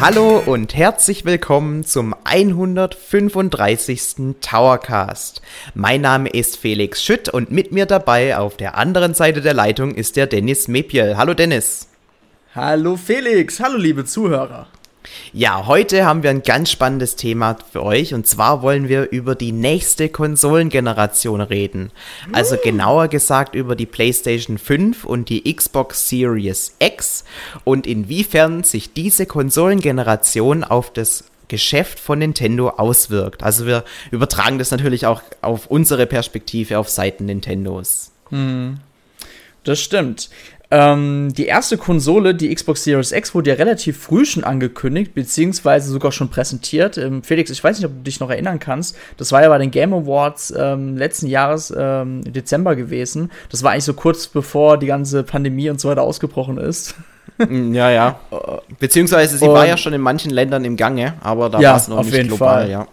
Hallo und herzlich willkommen zum 135. Towercast. Mein Name ist Felix Schütt und mit mir dabei auf der anderen Seite der Leitung ist der Dennis Mepiel. Hallo Dennis. Hallo Felix, hallo liebe Zuhörer. Ja, heute haben wir ein ganz spannendes Thema für euch und zwar wollen wir über die nächste Konsolengeneration reden. Also genauer gesagt über die PlayStation 5 und die Xbox Series X und inwiefern sich diese Konsolengeneration auf das Geschäft von Nintendo auswirkt. Also wir übertragen das natürlich auch auf unsere Perspektive auf Seiten Nintendos. Das stimmt. Ähm, die erste Konsole, die Xbox Series X, wurde ja relativ früh schon angekündigt, beziehungsweise sogar schon präsentiert. Ähm, Felix, ich weiß nicht, ob du dich noch erinnern kannst. Das war ja bei den Game Awards ähm, letzten Jahres ähm, im Dezember gewesen. Das war eigentlich so kurz bevor die ganze Pandemie und so weiter ausgebrochen ist. Mm, Ja, ja. Beziehungsweise sie Und- war ja schon in manchen Ländern im Gange, aber da Ja, war es noch auf nicht jeden global, Fall. ja.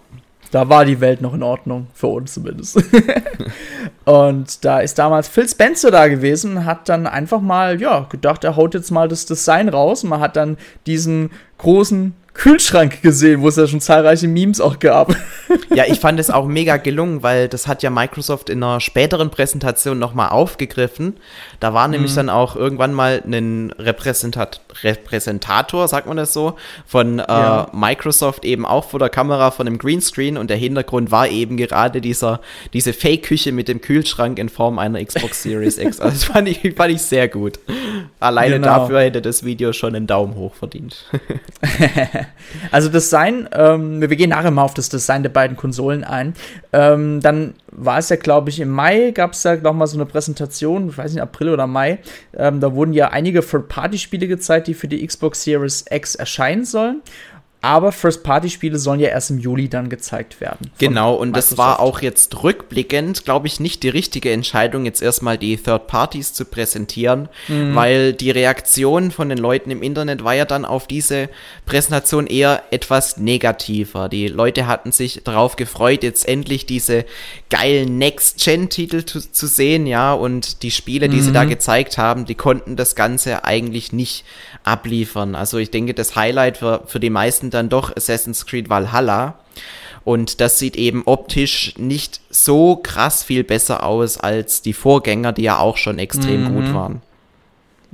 Da war die Welt noch in Ordnung, für uns zumindest. und da ist damals Phil Spencer da gewesen, hat dann einfach mal, ja, gedacht, er haut jetzt mal das Design raus. Man hat dann diesen großen Kühlschrank gesehen, wo es ja schon zahlreiche Memes auch gab. Ja, ich fand es auch mega gelungen, weil das hat ja Microsoft in einer späteren Präsentation nochmal aufgegriffen. Da war nämlich Mhm. dann auch irgendwann mal ein Repräsentat Repräsentator, sagt man das so, von äh, Ja. Microsoft eben auch vor der Kamera von einem Greenscreen und der Hintergrund war eben gerade dieser, diese Fake-Küche mit dem Kühlschrank in Form einer Xbox Series X. Also das fand ich, fand ich sehr gut. Alleine Genau. dafür hätte das Video schon einen Daumen hoch verdient. Also Design, ähm, wir gehen nachher mal auf das Design der beiden Konsolen ein. Ähm, dann war es ja, glaube ich, im Mai gab es ja noch mal so eine Präsentation, ich weiß nicht, April oder Mai. Ähm, da wurden ja einige Third-Party-Spiele gezeigt, die für die Xbox Series X erscheinen sollen. Aber First-Party-Spiele sollen ja erst im Juli dann gezeigt werden. Genau, und das war Microsoft. auch jetzt rückblickend, glaube ich, nicht die richtige Entscheidung, jetzt erstmal die Third Parties zu präsentieren, Mhm. weil die Reaktion von den Leuten im Internet war ja dann auf diese Präsentation eher etwas negativer. Die Leute hatten sich darauf gefreut, jetzt endlich diese geilen Next-Gen-Titel zu, zu sehen, ja, und die Spiele, die sie Mhm. da gezeigt haben, die konnten das Ganze eigentlich nicht abliefern. Also ich denke, das Highlight für, für die meisten dann doch Assassin's Creed Valhalla. Und das sieht eben optisch nicht so krass viel besser aus als die Vorgänger, die ja auch schon extrem gut waren.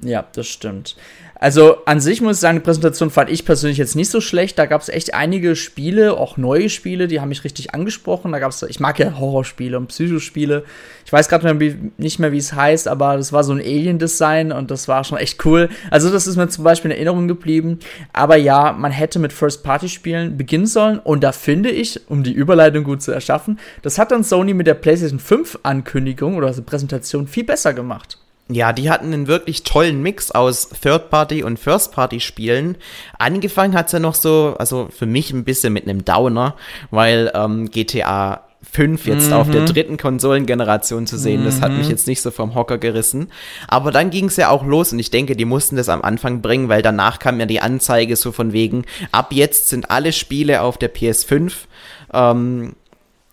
Ja, das stimmt. Also an sich muss ich sagen, die Präsentation fand ich persönlich jetzt nicht so schlecht. Da gab es echt einige Spiele, auch neue Spiele, die haben mich richtig angesprochen. Da gab es, ich mag ja Horrorspiele und Psychospiele. Ich weiß gerade nicht mehr, wie es heißt, aber das war so ein Alien-Design und das war schon echt cool. Also das ist mir zum Beispiel in Erinnerung geblieben. Aber ja, man hätte mit First-Party-Spielen beginnen sollen und da finde ich, um die Überleitung gut zu erschaffen, das hat dann Sony mit der PlayStation 5-Ankündigung oder also Präsentation viel besser gemacht. Ja, die hatten einen wirklich tollen Mix aus Third-Party- und First-Party-Spielen. Angefangen hat's ja noch so, also für mich ein bisschen mit einem Downer, weil ähm, GTA 5 jetzt auf der dritten Konsolengeneration zu sehen, das hat mich jetzt nicht so vom Hocker gerissen. Aber dann ging's ja auch los und ich denke, die mussten das am Anfang bringen, weil danach kam ja die Anzeige so von wegen, ab jetzt sind alle Spiele auf der PS5 ähm,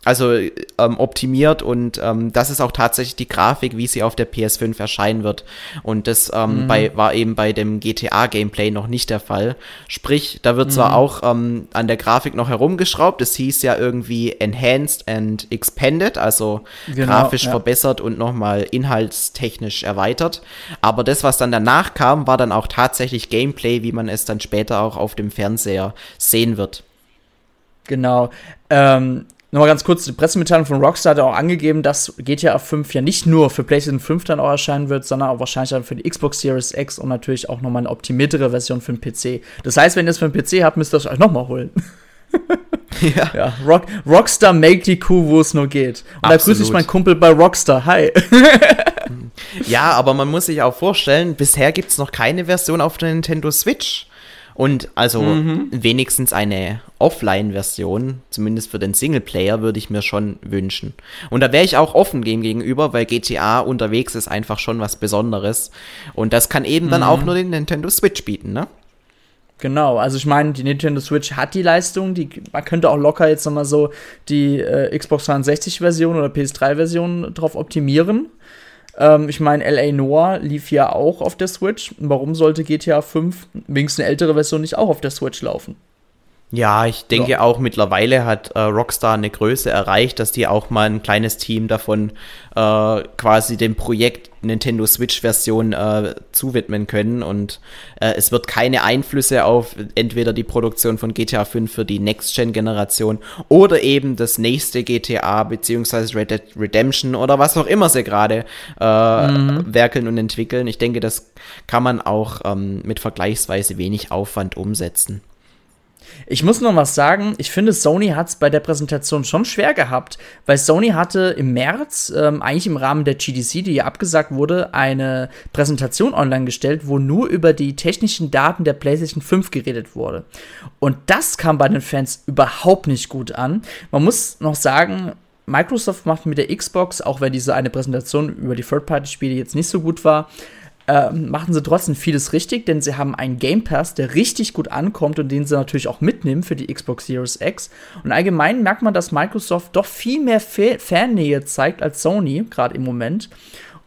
also ähm, optimiert und ähm, das ist auch tatsächlich die Grafik, wie sie auf der PS5 erscheinen wird. Und das ähm, bei, war eben bei dem GTA-Gameplay noch nicht der Fall. Sprich, da wird zwar auch ähm, an der Grafik noch herumgeschraubt, es hieß ja irgendwie Enhanced and Expanded, also Genau, grafisch ja. verbessert und nochmal inhaltstechnisch erweitert. Aber das, was dann danach kam, war dann auch tatsächlich Gameplay, wie man es dann später auch auf dem Fernseher sehen wird. Genau. Ähm, Nochmal ganz kurz, die Pressemitteilung von Rockstar hat auch angegeben, dass GTA 5 ja nicht nur für PlayStation 5 dann auch erscheinen wird, sondern auch wahrscheinlich dann für die Xbox Series X und natürlich auch nochmal eine optimiertere Version für den PC. Das heißt, wenn ihr es für den PC habt, müsst ihr es euch nochmal holen. Ja. Ja, Rock, Rockstar make die Kuh, wo es nur geht. Und da grüße ich Absolut. meinen Kumpel bei Rockstar. Hi. Ja, aber man muss sich auch vorstellen, bisher gibt's noch keine Version auf der Nintendo Switch. Und also wenigstens eine Offline-Version, zumindest für den Singleplayer, würde ich mir schon wünschen. Und da wäre ich auch offen dem gegenüber, weil GTA unterwegs ist einfach schon was Besonderes. Und das kann eben dann auch nur den Nintendo Switch bieten, ne? Genau, also ich meine, die Nintendo Switch hat die Leistung, die, man könnte auch locker jetzt nochmal so die äh, Xbox 360-Version oder PS3-Version drauf optimieren. Ähm, ich meine, LA Noir lief ja auch auf der Switch. Warum sollte GTA 5, wenigstens eine ältere Version, nicht auch auf der Switch laufen? Ja, ich denke ja. auch mittlerweile hat äh, Rockstar eine Größe erreicht, dass die auch mal ein kleines Team davon äh, quasi dem Projekt Nintendo Switch Version äh, zuwidmen können und äh, es wird keine Einflüsse auf entweder die Produktion von GTA 5 für die Next Gen Generation oder eben das nächste GTA beziehungsweise Red Dead Redemption oder was auch immer sie gerade äh, mhm. werkeln und entwickeln. Ich denke, das kann man auch ähm, mit vergleichsweise wenig Aufwand umsetzen. Ich muss noch was sagen. Ich finde, Sony hat es bei der Präsentation schon schwer gehabt, weil Sony hatte im März, ähm, eigentlich im Rahmen der GDC, die ja abgesagt wurde, eine Präsentation online gestellt, wo nur über die technischen Daten der PlayStation 5 geredet wurde. Und das kam bei den Fans überhaupt nicht gut an. Man muss noch sagen, Microsoft macht mit der Xbox, auch wenn diese eine Präsentation über die Third-Party-Spiele jetzt nicht so gut war, äh, machen sie trotzdem vieles richtig, denn sie haben einen Game Pass, der richtig gut ankommt und den sie natürlich auch mitnehmen für die Xbox Series X. Und allgemein merkt man, dass Microsoft doch viel mehr Fannähe zeigt als Sony, gerade im Moment.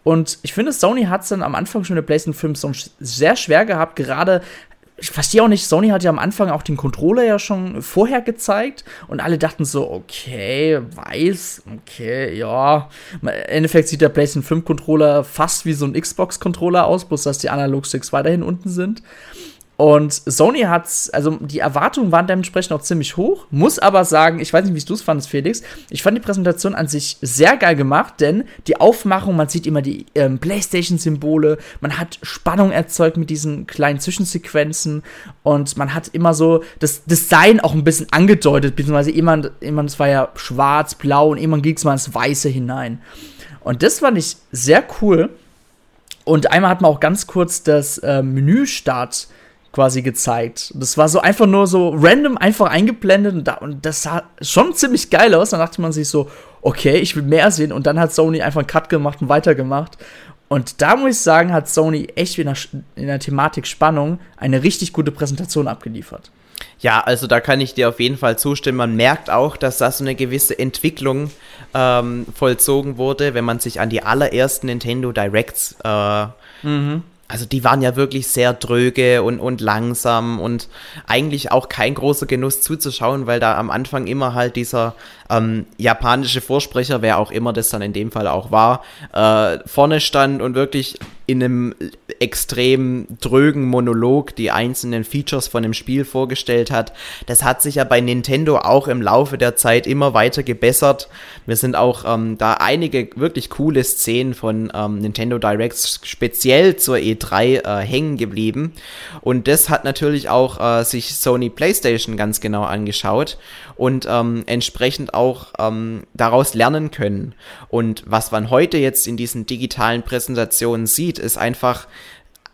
Und ich finde, Sony hat es dann am Anfang schon der PlayStation 5 sehr schwer gehabt, gerade ich verstehe auch nicht, Sony hat ja am Anfang auch den Controller ja schon vorher gezeigt und alle dachten so, okay, weiß, okay, ja. Im Endeffekt sieht der PlayStation 5 Controller fast wie so ein Xbox Controller aus, bloß dass die Analog-Sticks weiterhin unten sind. Und Sony hat's, also die Erwartungen waren dementsprechend auch ziemlich hoch. Muss aber sagen, ich weiß nicht, wie du es fandest, Felix. Ich fand die Präsentation an sich sehr geil gemacht, denn die Aufmachung, man sieht immer die ähm, PlayStation-Symbole, man hat Spannung erzeugt mit diesen kleinen Zwischensequenzen und man hat immer so das Design auch ein bisschen angedeutet, beziehungsweise immer, immer es war ja schwarz, blau und immer ging es mal ins Weiße hinein. Und das fand ich sehr cool. Und einmal hat man auch ganz kurz das äh, Menüstart quasi gezeigt. Das war so einfach nur so random einfach eingeblendet und, da, und das sah schon ziemlich geil aus. Dann dachte man sich so, okay, ich will mehr sehen. Und dann hat Sony einfach einen Cut gemacht und weitergemacht. Und da muss ich sagen, hat Sony echt in der, in der Thematik Spannung eine richtig gute Präsentation abgeliefert. Ja, also da kann ich dir auf jeden Fall zustimmen. Man merkt auch, dass da so eine gewisse Entwicklung ähm, vollzogen wurde, wenn man sich an die allerersten Nintendo Directs äh, mhm also die waren ja wirklich sehr dröge und, und langsam und eigentlich auch kein großer Genuss zuzuschauen, weil da am Anfang immer halt dieser ähm, japanische Vorsprecher, wer auch immer das dann in dem Fall auch war, äh, vorne stand und wirklich in einem extrem drögen Monolog die einzelnen Features von dem Spiel vorgestellt hat. Das hat sich ja bei Nintendo auch im Laufe der Zeit immer weiter gebessert. Wir sind auch ähm, da einige wirklich coole Szenen von ähm, Nintendo Directs speziell zur E3 äh, hängen geblieben. Und das hat natürlich auch äh, sich Sony PlayStation ganz genau angeschaut und ähm, entsprechend auch ähm, daraus lernen können. Und was man heute jetzt in diesen digitalen Präsentationen sieht, ist einfach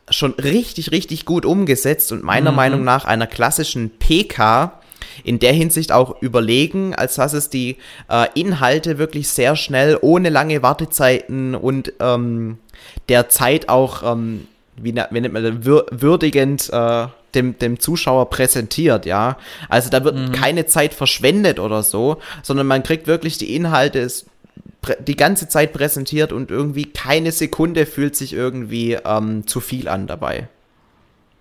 schon richtig, richtig gut umgesetzt und meiner mhm. Meinung nach einer klassischen PK in der Hinsicht auch überlegen, als dass es die äh, Inhalte wirklich sehr schnell, ohne lange Wartezeiten und ähm, der Zeit auch, ähm, wie, wie nennt man das, würdigend äh, dem, dem Zuschauer präsentiert, ja. Also da wird mhm. keine Zeit verschwendet oder so, sondern man kriegt wirklich die Inhalte die ganze Zeit präsentiert und irgendwie keine Sekunde fühlt sich irgendwie ähm, zu viel an dabei.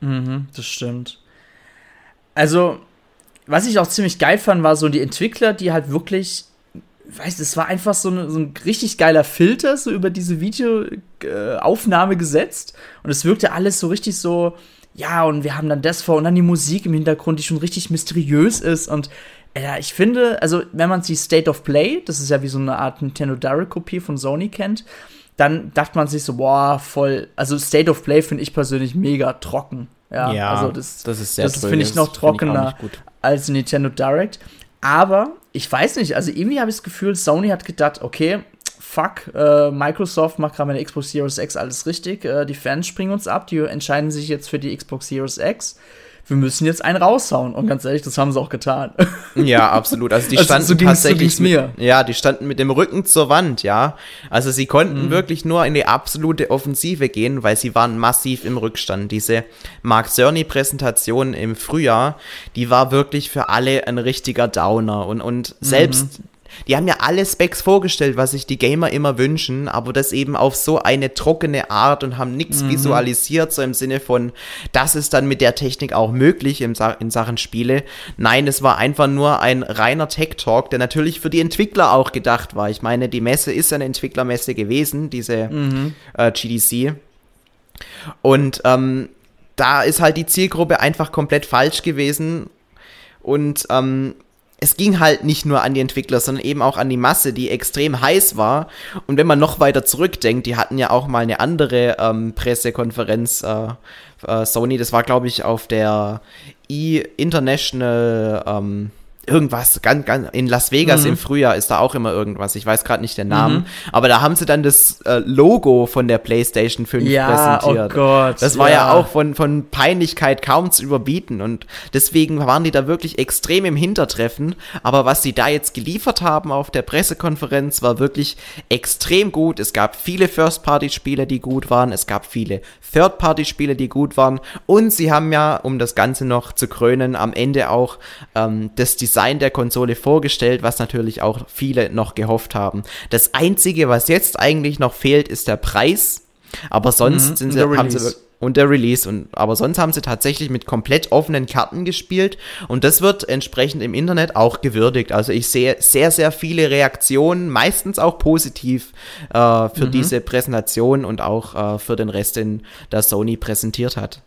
Mhm, das stimmt. Also, was ich auch ziemlich geil fand, war so die Entwickler, die halt wirklich, weißt es war einfach so, eine, so ein richtig geiler Filter so über diese Videoaufnahme äh, gesetzt und es wirkte alles so richtig so, ja, und wir haben dann das vor und dann die Musik im Hintergrund, die schon richtig mysteriös ist und ja, ich finde, also wenn man sich State of Play, das ist ja wie so eine Art Nintendo Direct Kopie von Sony kennt, dann dachte man sich so, boah, voll, also State of Play finde ich persönlich mega trocken. Ja, ja also das, das ist sehr Das finde ich noch trockener ich als Nintendo Direct. Aber ich weiß nicht, also irgendwie habe ich das Gefühl, Sony hat gedacht, okay, fuck, äh, Microsoft macht gerade mit der Xbox Series X alles richtig, äh, die Fans springen uns ab, die entscheiden sich jetzt für die Xbox Series X. Wir müssen jetzt einen raushauen. Und ganz ehrlich, das haben sie auch getan. Ja, absolut. Also die also, standen also so tatsächlich so mir. Mit, ja, die standen mit dem Rücken zur Wand, ja. Also sie konnten mhm. wirklich nur in die absolute Offensive gehen, weil sie waren massiv im Rückstand. Diese Mark Cerny Präsentation im Frühjahr, die war wirklich für alle ein richtiger Downer und und selbst mhm die haben ja alle Specs vorgestellt, was sich die Gamer immer wünschen, aber das eben auf so eine trockene Art und haben nichts mhm. visualisiert, so im Sinne von, das ist dann mit der Technik auch möglich in, in Sachen Spiele. Nein, es war einfach nur ein reiner Tech-Talk, der natürlich für die Entwickler auch gedacht war. Ich meine, die Messe ist eine Entwicklermesse gewesen, diese mhm. äh, GDC. Und ähm, da ist halt die Zielgruppe einfach komplett falsch gewesen. Und ähm, es ging halt nicht nur an die Entwickler, sondern eben auch an die Masse, die extrem heiß war. Und wenn man noch weiter zurückdenkt, die hatten ja auch mal eine andere ähm, Pressekonferenz, äh, äh, Sony, das war glaube ich auf der E-International ähm, irgendwas, ganz, ganz, in Las Vegas mhm. im Frühjahr ist da auch immer irgendwas. Ich weiß gerade nicht den Namen. Mhm. Aber da haben sie dann das äh, Logo von der PlayStation 5 ja, oh präsentiert. Oh Gott. Das war ja, ja auch von, von Peinlichkeit kaum zu überbieten. Und deswegen waren die da wirklich extrem im Hintertreffen. Aber was sie da jetzt geliefert haben auf der Pressekonferenz, war wirklich extrem gut. Es gab viele First-Party-Spiele, die gut waren. Es gab viele Third-Party-Spiele, die gut waren. Und sie haben ja, um das Ganze noch zu krönen, am Ende auch ähm, das Design Design der Konsole vorgestellt, was natürlich auch viele noch gehofft haben. Das Einzige, was jetzt eigentlich noch fehlt, ist der Preis. Aber sonst mhm, sind sie, haben sie und der Release. Und, aber sonst haben sie tatsächlich mit komplett offenen Karten gespielt und das wird entsprechend im Internet auch gewürdigt. Also ich sehe sehr, sehr viele Reaktionen, meistens auch positiv äh, für mhm. diese Präsentation und auch äh, für den Rest, den der Sony präsentiert hat.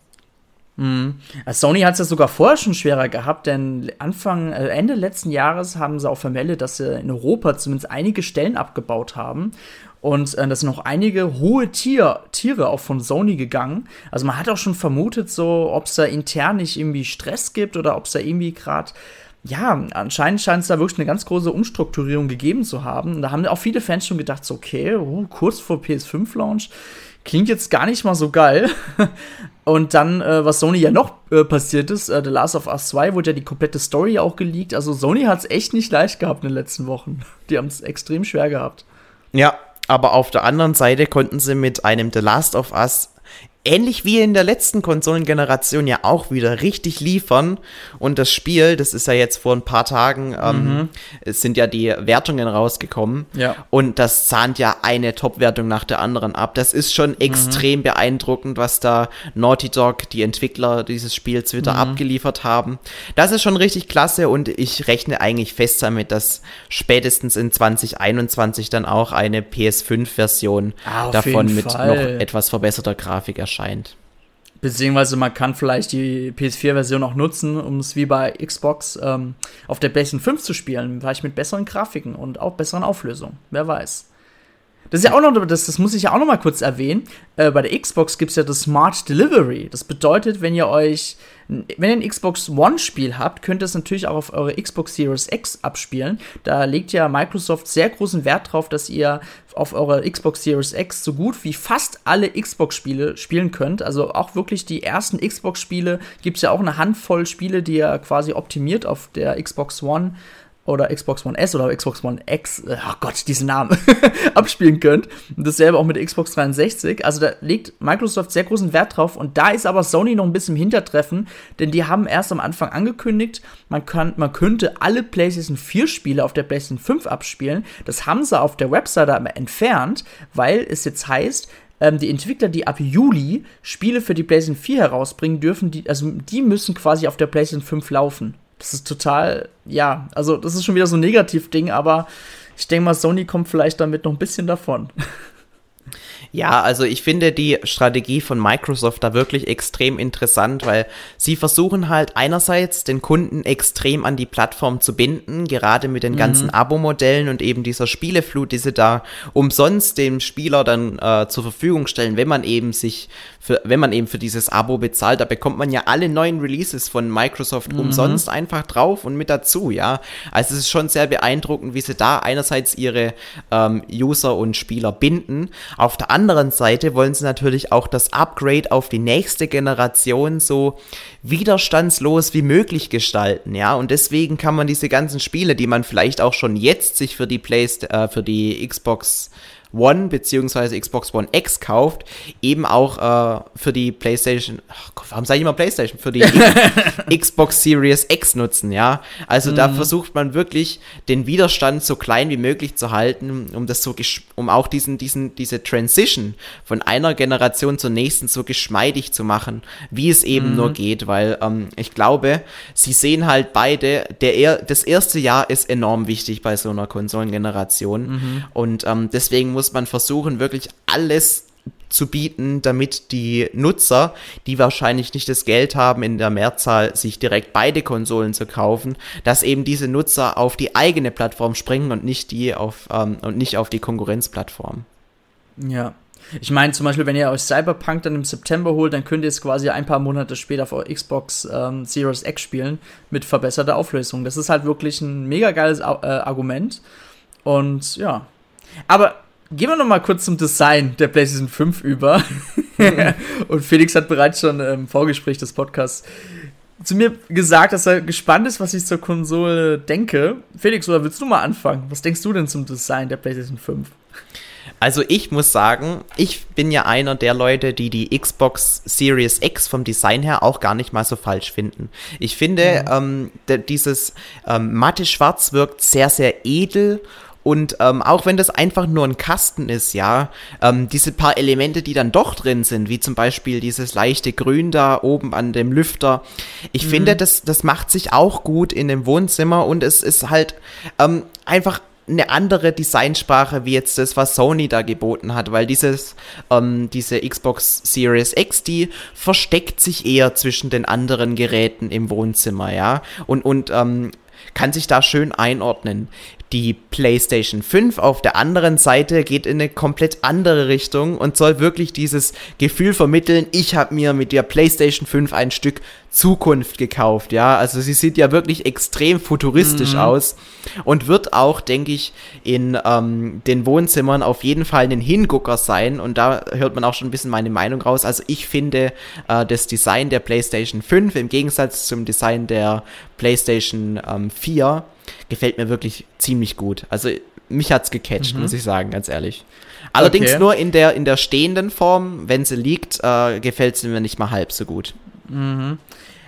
Mhm. Sony hat es ja sogar vorher schon schwerer gehabt, denn Anfang, äh, Ende letzten Jahres haben sie auch vermeldet, dass sie in Europa zumindest einige Stellen abgebaut haben. Und äh, da sind noch einige hohe Tier, Tiere auch von Sony gegangen. Also man hat auch schon vermutet, so, ob es da intern nicht irgendwie Stress gibt oder ob es da irgendwie gerade ja, anscheinend scheint es da wirklich eine ganz große Umstrukturierung gegeben zu haben. Und da haben auch viele Fans schon gedacht, so, okay, uh, kurz vor PS5-Launch, klingt jetzt gar nicht mal so geil. Und dann, äh, was Sony ja noch äh, passiert ist, äh, The Last of Us 2 wurde ja die komplette Story auch geleakt. Also Sony hat es echt nicht leicht gehabt in den letzten Wochen. Die haben es extrem schwer gehabt. Ja, aber auf der anderen Seite konnten sie mit einem The Last of Us ähnlich wie in der letzten Konsolengeneration ja auch wieder richtig liefern. Und das Spiel, das ist ja jetzt vor ein paar Tagen, ähm, mhm. es sind ja die Wertungen rausgekommen. Ja. Und das zahnt ja eine Top-Wertung nach der anderen ab. Das ist schon mhm. extrem beeindruckend, was da Naughty Dog, die Entwickler dieses Spiels, wieder mhm. abgeliefert haben. Das ist schon richtig klasse und ich rechne eigentlich fest damit, dass spätestens in 2021 dann auch eine PS5-Version ah, davon mit Fall. noch etwas verbesserter Grafik erscheint erscheint. Beziehungsweise man kann vielleicht die PS4-Version auch nutzen, um es wie bei Xbox ähm, auf der PlayStation 5 zu spielen, vielleicht mit besseren Grafiken und auch besseren Auflösungen. Wer weiß. Das ist ja auch noch, das, das muss ich ja auch noch mal kurz erwähnen. Äh, bei der Xbox gibt es ja das Smart Delivery. Das bedeutet, wenn ihr euch, wenn ihr ein Xbox One-Spiel habt, könnt ihr es natürlich auch auf eure Xbox Series X abspielen. Da legt ja Microsoft sehr großen Wert drauf, dass ihr auf eurer Xbox Series X so gut wie fast alle Xbox-Spiele spielen könnt. Also auch wirklich die ersten Xbox-Spiele gibt es ja auch eine Handvoll Spiele, die ihr quasi optimiert auf der Xbox One oder Xbox One S oder Xbox One X, äh, oh Gott, diesen Namen, abspielen könnt. Und dasselbe auch mit Xbox 360. Also da legt Microsoft sehr großen Wert drauf. Und da ist aber Sony noch ein bisschen im Hintertreffen, denn die haben erst am Anfang angekündigt, man, kann, man könnte alle PlayStation 4 Spiele auf der PlayStation 5 abspielen. Das haben sie auf der Webseite aber entfernt, weil es jetzt heißt, ähm, die Entwickler, die ab Juli Spiele für die PlayStation 4 herausbringen dürfen, die, also die müssen quasi auf der PlayStation 5 laufen. Das ist total, ja, also das ist schon wieder so ein Negativ-Ding, aber ich denke mal, Sony kommt vielleicht damit noch ein bisschen davon. Ja, also ich finde die Strategie von Microsoft da wirklich extrem interessant, weil sie versuchen halt einerseits den Kunden extrem an die Plattform zu binden, gerade mit den ganzen mhm. Abo-Modellen und eben dieser Spieleflut, die sie da umsonst dem Spieler dann äh, zur Verfügung stellen, wenn man eben sich für, wenn man eben für dieses Abo bezahlt, da bekommt man ja alle neuen Releases von Microsoft mhm. umsonst einfach drauf und mit dazu, ja. Also es ist schon sehr beeindruckend, wie sie da einerseits ihre ähm, User und Spieler binden. Auf der anderen Seite wollen sie natürlich auch das Upgrade auf die nächste Generation so widerstandslos wie möglich gestalten, ja. Und deswegen kann man diese ganzen Spiele, die man vielleicht auch schon jetzt sich für die Play äh, für die Xbox One bzw. Xbox One X kauft, eben auch äh, für die PlayStation, ach Gott, warum sage ich immer PlayStation, für die Xbox Series X nutzen, ja. Also mhm. da versucht man wirklich den Widerstand so klein wie möglich zu halten, um das so, um auch diesen, diesen, diese Transition von einer Generation zur nächsten so geschmeidig zu machen, wie es eben mhm. nur geht, weil ähm, ich glaube, sie sehen halt beide, der, das erste Jahr ist enorm wichtig bei so einer Konsolengeneration mhm. und ähm, deswegen muss man versuchen, wirklich alles zu bieten, damit die Nutzer, die wahrscheinlich nicht das Geld haben, in der Mehrzahl sich direkt beide Konsolen zu kaufen, dass eben diese Nutzer auf die eigene Plattform springen und nicht die auf ähm, und nicht auf die Konkurrenzplattform. Ja. Ich meine, zum Beispiel, wenn ihr euch Cyberpunk dann im September holt, dann könnt ihr es quasi ein paar Monate später auf Xbox ähm, Series X spielen mit verbesserter Auflösung. Das ist halt wirklich ein mega geiles äh, Argument. Und ja. Aber Gehen wir noch mal kurz zum Design der PlayStation 5 über. und Felix hat bereits schon im Vorgespräch des Podcasts zu mir gesagt, dass er gespannt ist, was ich zur Konsole denke. Felix, oder willst du mal anfangen? Was denkst du denn zum Design der PlayStation 5? Also ich muss sagen, ich bin ja einer der Leute, die die Xbox Series X vom Design her auch gar nicht mal so falsch finden. Ich finde, mhm. ähm, dieses ähm, matte Schwarz wirkt sehr, sehr edel und ähm, auch wenn das einfach nur ein Kasten ist, ja, ähm, diese paar Elemente, die dann doch drin sind, wie zum Beispiel dieses leichte Grün da oben an dem Lüfter, ich mhm. finde, das, das macht sich auch gut in dem Wohnzimmer und es ist halt ähm, einfach eine andere Designsprache wie jetzt das, was Sony da geboten hat, weil dieses, ähm, diese Xbox Series X, die versteckt sich eher zwischen den anderen Geräten im Wohnzimmer, ja, und, und ähm, kann sich da schön einordnen. Die PlayStation 5 auf der anderen Seite geht in eine komplett andere Richtung und soll wirklich dieses Gefühl vermitteln, ich habe mir mit der PlayStation 5 ein Stück Zukunft gekauft, ja. Also sie sieht ja wirklich extrem futuristisch mhm. aus und wird auch, denke ich, in ähm, den Wohnzimmern auf jeden Fall ein Hingucker sein und da hört man auch schon ein bisschen meine Meinung raus. Also ich finde äh, das Design der PlayStation 5 im Gegensatz zum Design der PlayStation ähm, 4 gefällt mir wirklich ziemlich gut. Also mich hat's gecatcht, mhm. muss ich sagen, ganz ehrlich. Allerdings okay. nur in der, in der stehenden Form, wenn sie liegt, äh, gefällt sie mir nicht mal halb so gut. Mhm.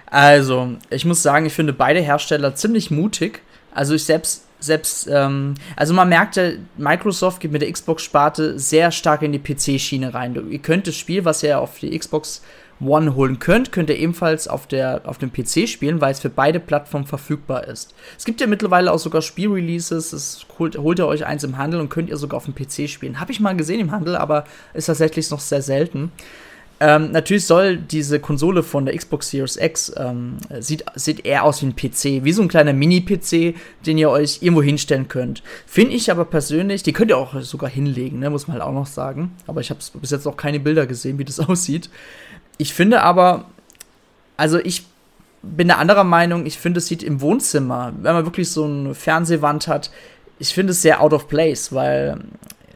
Also, ich muss sagen, ich finde beide Hersteller ziemlich mutig. Also ich selbst, selbst, ähm, also man merkte, Microsoft geht mit der Xbox-Sparte sehr stark in die PC-Schiene rein. Ihr könnt das Spiel, was ihr auf die Xbox One holen könnt, könnt ihr ebenfalls auf, der, auf dem PC spielen, weil es für beide Plattformen verfügbar ist. Es gibt ja mittlerweile auch sogar Spielreleases, holt, holt ihr euch eins im Handel und könnt ihr sogar auf dem PC spielen. Habe ich mal gesehen im Handel, aber ist tatsächlich noch sehr selten. Ähm, natürlich soll diese Konsole von der Xbox Series X ähm, sieht, sieht eher aus wie ein PC, wie so ein kleiner Mini-PC, den ihr euch irgendwo hinstellen könnt. Finde ich aber persönlich, die könnt ihr auch sogar hinlegen, ne, muss man halt auch noch sagen. Aber ich habe bis jetzt auch keine Bilder gesehen, wie das aussieht. Ich finde aber, also ich bin der anderer Meinung, ich finde, es sieht im Wohnzimmer, wenn man wirklich so eine Fernsehwand hat, ich finde es sehr out of place, weil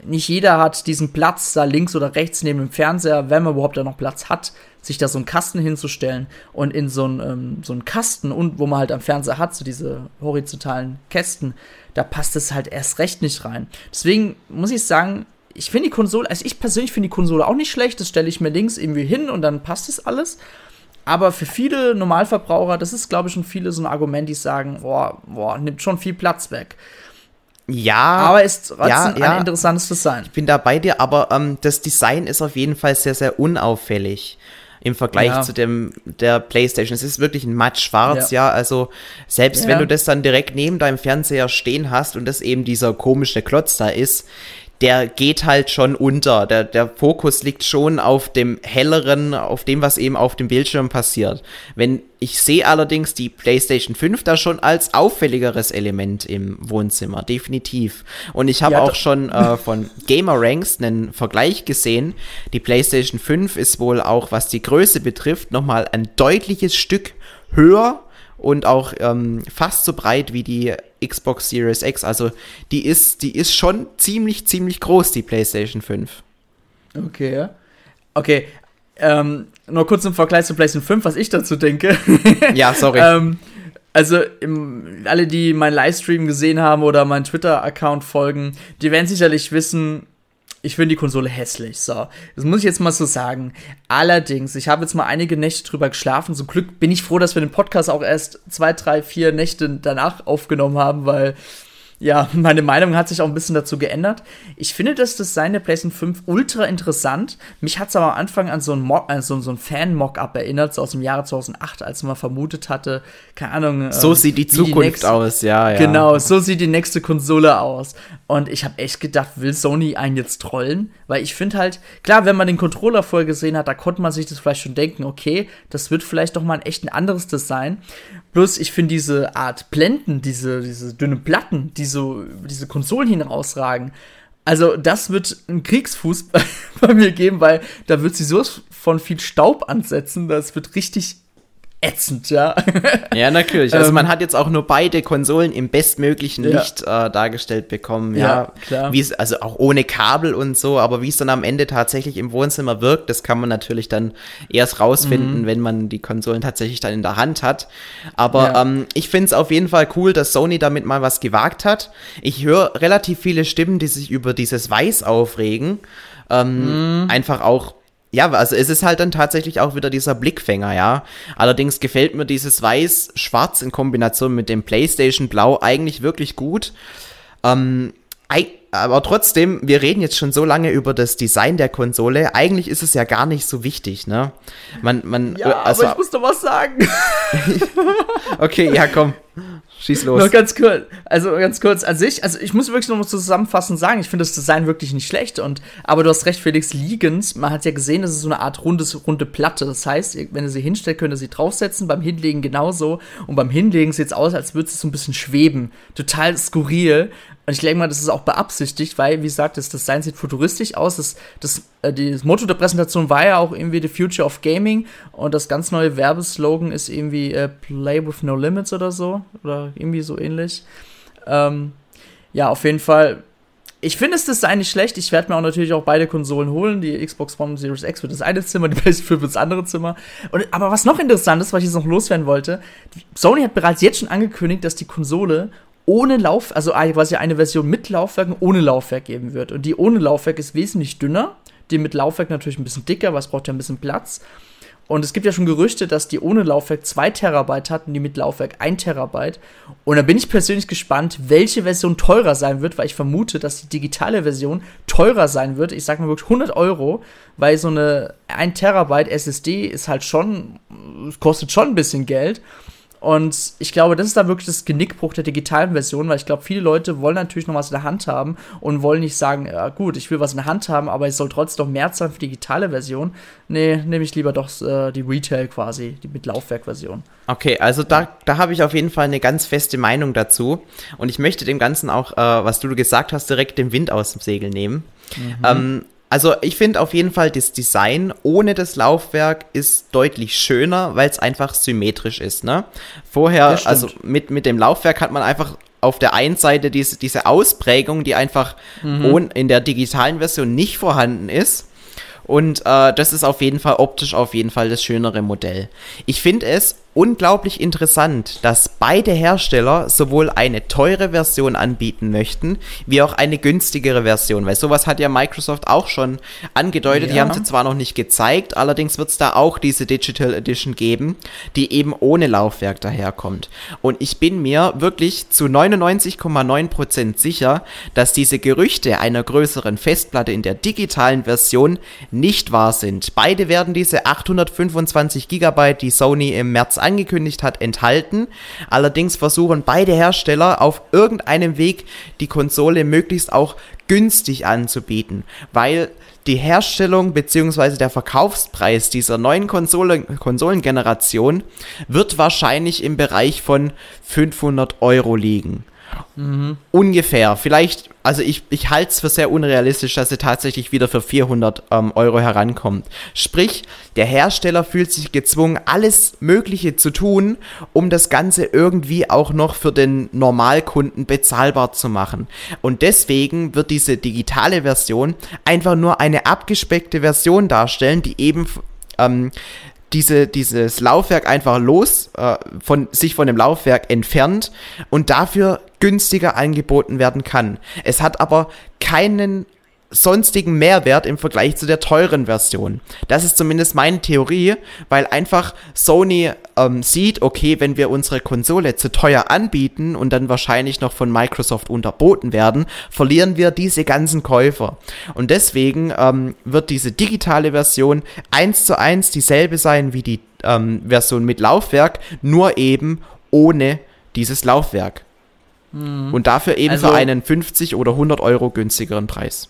nicht jeder hat diesen Platz da links oder rechts neben dem Fernseher, wenn man überhaupt da noch Platz hat, sich da so einen Kasten hinzustellen und in so einen, ähm, so einen Kasten und wo man halt am Fernseher hat, so diese horizontalen Kästen, da passt es halt erst recht nicht rein. Deswegen muss ich sagen, ich finde die Konsole, also ich persönlich finde die Konsole auch nicht schlecht, das stelle ich mir links irgendwie hin und dann passt es alles. Aber für viele Normalverbraucher, das ist, glaube ich, schon viele so ein Argument, die sagen, boah, boah, nimmt schon viel Platz weg. Ja. Aber ist trotzdem ja, ja, ein interessantes Design. Ich bin da bei dir, aber ähm, das Design ist auf jeden Fall sehr, sehr unauffällig im Vergleich ja. zu dem der PlayStation. Es ist wirklich ein matt schwarz, ja. ja. Also selbst wenn du das dann direkt neben deinem Fernseher stehen hast und das eben dieser komische Klotz da ist, der geht halt schon unter. Der, der Fokus liegt schon auf dem helleren, auf dem, was eben auf dem Bildschirm passiert. Wenn ich sehe allerdings die PlayStation 5 da schon als auffälligeres Element im Wohnzimmer, definitiv. Und ich habe ja, auch schon äh, von Gamer Ranks einen Vergleich gesehen. Die PlayStation 5 ist wohl auch, was die Größe betrifft, nochmal ein deutliches Stück höher und auch ähm, fast so breit wie die Xbox Series X. Also die ist, die ist schon ziemlich, ziemlich groß, die PlayStation 5. Okay. Okay. Ähm, nur kurz im Vergleich zur PlayStation 5, was ich dazu denke. ja, sorry. ähm, also im, alle, die meinen Livestream gesehen haben oder meinen Twitter-Account folgen, die werden sicherlich wissen, ich finde die Konsole hässlich. So, das muss ich jetzt mal so sagen. Allerdings, ich habe jetzt mal einige Nächte drüber geschlafen. Zum Glück bin ich froh, dass wir den Podcast auch erst zwei, drei, vier Nächte danach aufgenommen haben, weil ja, meine Meinung hat sich auch ein bisschen dazu geändert. Ich finde das Design der PlayStation 5 ultra interessant. Mich hat es aber am Anfang an so ein, Mock, äh, so, so ein Fan-Mock-up erinnert, so aus dem Jahre 2008, als man vermutet hatte, keine Ahnung. So ähm, sieht die Zukunft die nächste, aus, ja, ja. Genau, so sieht die nächste Konsole aus. Und ich habe echt gedacht, will Sony einen jetzt trollen? Weil ich finde halt, klar, wenn man den Controller vorher gesehen hat, da konnte man sich das vielleicht schon denken, okay, das wird vielleicht doch mal ein echt ein anderes Design. Bloß ich finde diese Art Blenden, diese, diese dünnen Platten, die so diese Konsolen hinausragen, also das wird einen Kriegsfuß bei mir geben, weil da wird sie so von viel Staub ansetzen, das wird richtig ätzend, ja. Ja, natürlich. Also ähm, man hat jetzt auch nur beide Konsolen im bestmöglichen ja. Licht äh, dargestellt bekommen, ja. ja klar. Wie es, also auch ohne Kabel und so, aber wie es dann am Ende tatsächlich im Wohnzimmer wirkt, das kann man natürlich dann erst rausfinden, mhm. wenn man die Konsolen tatsächlich dann in der Hand hat. Aber ja. ähm, ich finde es auf jeden Fall cool, dass Sony damit mal was gewagt hat. Ich höre relativ viele Stimmen, die sich über dieses Weiß aufregen. Ähm, mhm. Einfach auch ja, also es ist halt dann tatsächlich auch wieder dieser Blickfänger, ja. Allerdings gefällt mir dieses Weiß-Schwarz in Kombination mit dem PlayStation Blau eigentlich wirklich gut. Ähm, aber trotzdem, wir reden jetzt schon so lange über das Design der Konsole. Eigentlich ist es ja gar nicht so wichtig, ne? Man, man, ja, also, aber ich muss doch was sagen. okay, ja, komm. Schieß los. Noch ganz kurz, also ganz kurz an sich, also ich muss wirklich noch mal zusammenfassend sagen, ich finde das Design wirklich nicht schlecht und aber du hast recht, Felix, liegend, man hat ja gesehen, das ist so eine Art rundes, runde Platte. Das heißt, wenn ihr sie hinstellt, könnt ihr sie draufsetzen, beim Hinlegen genauso und beim Hinlegen sieht es aus, als würde es so ein bisschen schweben. Total skurril. Und ich denke mal, das ist auch beabsichtigt, weil, wie gesagt, das Design sieht futuristisch aus. Das, das, äh, das Motto der Präsentation war ja auch irgendwie The Future of Gaming. Und das ganz neue Werbeslogan ist irgendwie äh, Play with No Limits oder so. Oder irgendwie so ähnlich. Ähm, ja, auf jeden Fall. Ich finde das Design nicht schlecht. Ich werde mir auch natürlich auch beide Konsolen holen. Die Xbox One Series X für das eine Zimmer, die PS5 für das andere Zimmer. Und, aber was noch interessant ist, was ich jetzt noch loswerden wollte, Sony hat bereits jetzt schon angekündigt, dass die Konsole ohne Lauf, also quasi eine Version mit Laufwerk und ohne Laufwerk geben wird. Und die ohne Laufwerk ist wesentlich dünner, die mit Laufwerk natürlich ein bisschen dicker, weil es braucht ja ein bisschen Platz. Und es gibt ja schon Gerüchte, dass die ohne Laufwerk 2 Terabyte hat und die mit Laufwerk 1 Terabyte. Und da bin ich persönlich gespannt, welche Version teurer sein wird, weil ich vermute, dass die digitale Version teurer sein wird. Ich sag mal wirklich 100 Euro, weil so eine 1 Terabyte SSD ist halt schon, kostet schon ein bisschen Geld. Und ich glaube, das ist da wirklich das Genickbruch der digitalen Version, weil ich glaube, viele Leute wollen natürlich noch was in der Hand haben und wollen nicht sagen, ja, gut, ich will was in der Hand haben, aber es soll trotzdem noch mehr zahlen für die digitale Version. Nee, nehme ich lieber doch äh, die Retail quasi, die mit Laufwerk-Version. Okay, also da, da habe ich auf jeden Fall eine ganz feste Meinung dazu. Und ich möchte dem Ganzen auch, äh, was du gesagt hast, direkt den Wind aus dem Segel nehmen. Mhm. Ähm, also ich finde auf jeden Fall, das Design ohne das Laufwerk ist deutlich schöner, weil es einfach symmetrisch ist. Ne? Vorher, also mit, mit dem Laufwerk hat man einfach auf der einen Seite diese, diese Ausprägung, die einfach mhm. in der digitalen Version nicht vorhanden ist. Und äh, das ist auf jeden Fall optisch auf jeden Fall das schönere Modell. Ich finde es unglaublich interessant, dass beide Hersteller sowohl eine teure Version anbieten möchten, wie auch eine günstigere Version, weil sowas hat ja Microsoft auch schon angedeutet, ja. die haben sie zwar noch nicht gezeigt, allerdings wird es da auch diese Digital Edition geben, die eben ohne Laufwerk daherkommt. Und ich bin mir wirklich zu 99,9% sicher, dass diese Gerüchte einer größeren Festplatte in der digitalen Version nicht wahr sind. Beide werden diese 825 GB, die Sony im März angekündigt hat, enthalten. Allerdings versuchen beide Hersteller auf irgendeinem Weg die Konsole möglichst auch günstig anzubieten, weil die Herstellung bzw. der Verkaufspreis dieser neuen Konsole, Konsolengeneration wird wahrscheinlich im Bereich von 500 Euro liegen. Mhm. Ungefähr. Vielleicht, also ich, ich halte es für sehr unrealistisch, dass sie tatsächlich wieder für 400 ähm, Euro herankommt. Sprich, der Hersteller fühlt sich gezwungen, alles Mögliche zu tun, um das Ganze irgendwie auch noch für den Normalkunden bezahlbar zu machen. Und deswegen wird diese digitale Version einfach nur eine abgespeckte Version darstellen, die eben ähm, diese, dieses Laufwerk einfach los, äh, von, sich von dem Laufwerk entfernt und dafür günstiger angeboten werden kann. Es hat aber keinen sonstigen Mehrwert im Vergleich zu der teuren Version. Das ist zumindest meine Theorie, weil einfach Sony ähm, sieht, okay, wenn wir unsere Konsole zu teuer anbieten und dann wahrscheinlich noch von Microsoft unterboten werden, verlieren wir diese ganzen Käufer. Und deswegen ähm, wird diese digitale Version eins zu eins dieselbe sein wie die ähm, Version mit Laufwerk, nur eben ohne dieses Laufwerk. Mhm. Und dafür eben also, für einen 50 oder 100 Euro günstigeren Preis.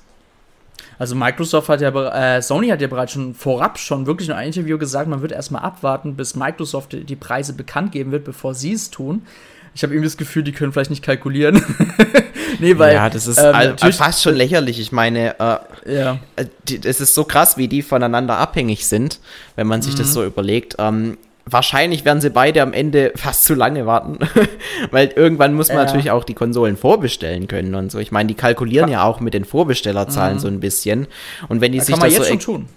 Also Microsoft hat ja, äh, Sony hat ja bereits schon vorab schon wirklich in einem Interview gesagt, man wird erstmal abwarten, bis Microsoft die Preise bekannt geben wird, bevor sie es tun. Ich habe irgendwie das Gefühl, die können vielleicht nicht kalkulieren. nee, weil. Ja, das ist ähm, fast schon lächerlich. Ich meine, äh, ja. es ist so krass, wie die voneinander abhängig sind, wenn man sich mhm. das so überlegt. Ähm, wahrscheinlich werden sie beide am Ende fast zu lange warten, weil irgendwann muss man ja. natürlich auch die Konsolen vorbestellen können und so. Ich meine, die kalkulieren ja, auch mit den Vorbestellerzahlen mhm. so ein bisschen. Und wenn die da sich kann man das jetzt so schon tun.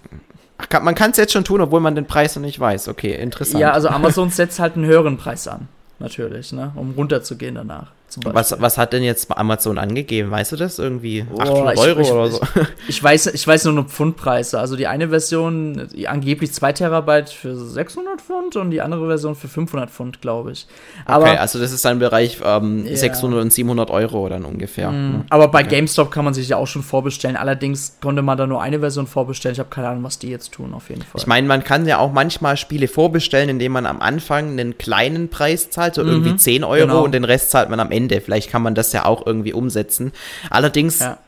Ach, kann, man kann es jetzt schon tun, obwohl man den Preis noch nicht weiß. Okay, interessant. Ja, also Amazon setzt halt einen höheren Preis an, natürlich, ne, um runterzugehen danach. Was, was hat denn jetzt Amazon angegeben? Weißt du das? Irgendwie 800 ich, Euro ich, oder so? Ich, weiß, ich weiß nur noch Pfundpreise. Also die eine Version, die angeblich 2 Terabyte für 600 Pfund und die andere Version für 500 Pfund, glaube ich. Aber, okay, also das ist dann im Bereich ähm, ja. 600 und 700 Euro dann ungefähr. Mhm. Ne? Aber bei okay. GameStop kann man sich ja auch schon vorbestellen. Allerdings konnte man da nur eine Version vorbestellen. Ich habe keine Ahnung, was die jetzt tun, auf jeden Fall. Ich meine, man kann ja auch manchmal Spiele vorbestellen, indem man am Anfang einen kleinen Preis zahlt, so mhm. irgendwie 10 Euro genau. und den Rest zahlt man am Ende. Vielleicht kann man das ja auch irgendwie umsetzen. Allerdings ja.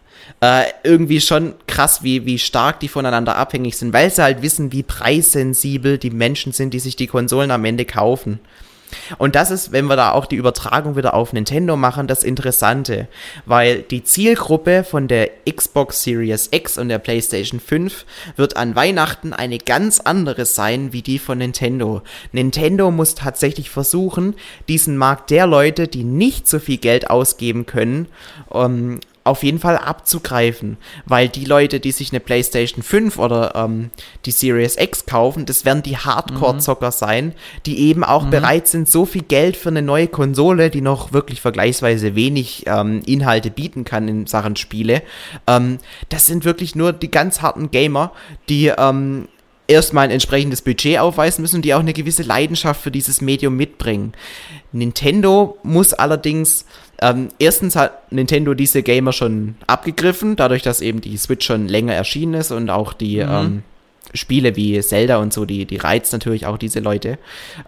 äh, irgendwie schon krass, wie, wie stark die voneinander abhängig sind, weil sie halt wissen, wie preissensibel die Menschen sind, die sich die Konsolen am Ende kaufen. Und das ist, wenn wir da auch die Übertragung wieder auf Nintendo machen, das Interessante, weil die Zielgruppe von der Xbox Series X und der PlayStation 5 wird an Weihnachten eine ganz andere sein wie die von Nintendo. Nintendo muss tatsächlich versuchen, diesen Markt der Leute, die nicht so viel Geld ausgeben können, um, auf jeden Fall abzugreifen, weil die Leute, die sich eine PlayStation 5 oder ähm, die Series X kaufen, das werden die Hardcore-Zocker mhm. sein, die eben auch mhm. bereit sind, so viel Geld für eine neue Konsole, die noch wirklich vergleichsweise wenig ähm, Inhalte bieten kann in Sachen Spiele. Ähm, das sind wirklich nur die ganz harten Gamer, die ähm, erstmal ein entsprechendes Budget aufweisen müssen und die auch eine gewisse Leidenschaft für dieses Medium mitbringen. Nintendo muss allerdings ähm, erstens hat Nintendo diese Gamer schon abgegriffen, dadurch, dass eben die Switch schon länger erschienen ist und auch die mhm. ähm, Spiele wie Zelda und so, die, die reizt natürlich auch diese Leute.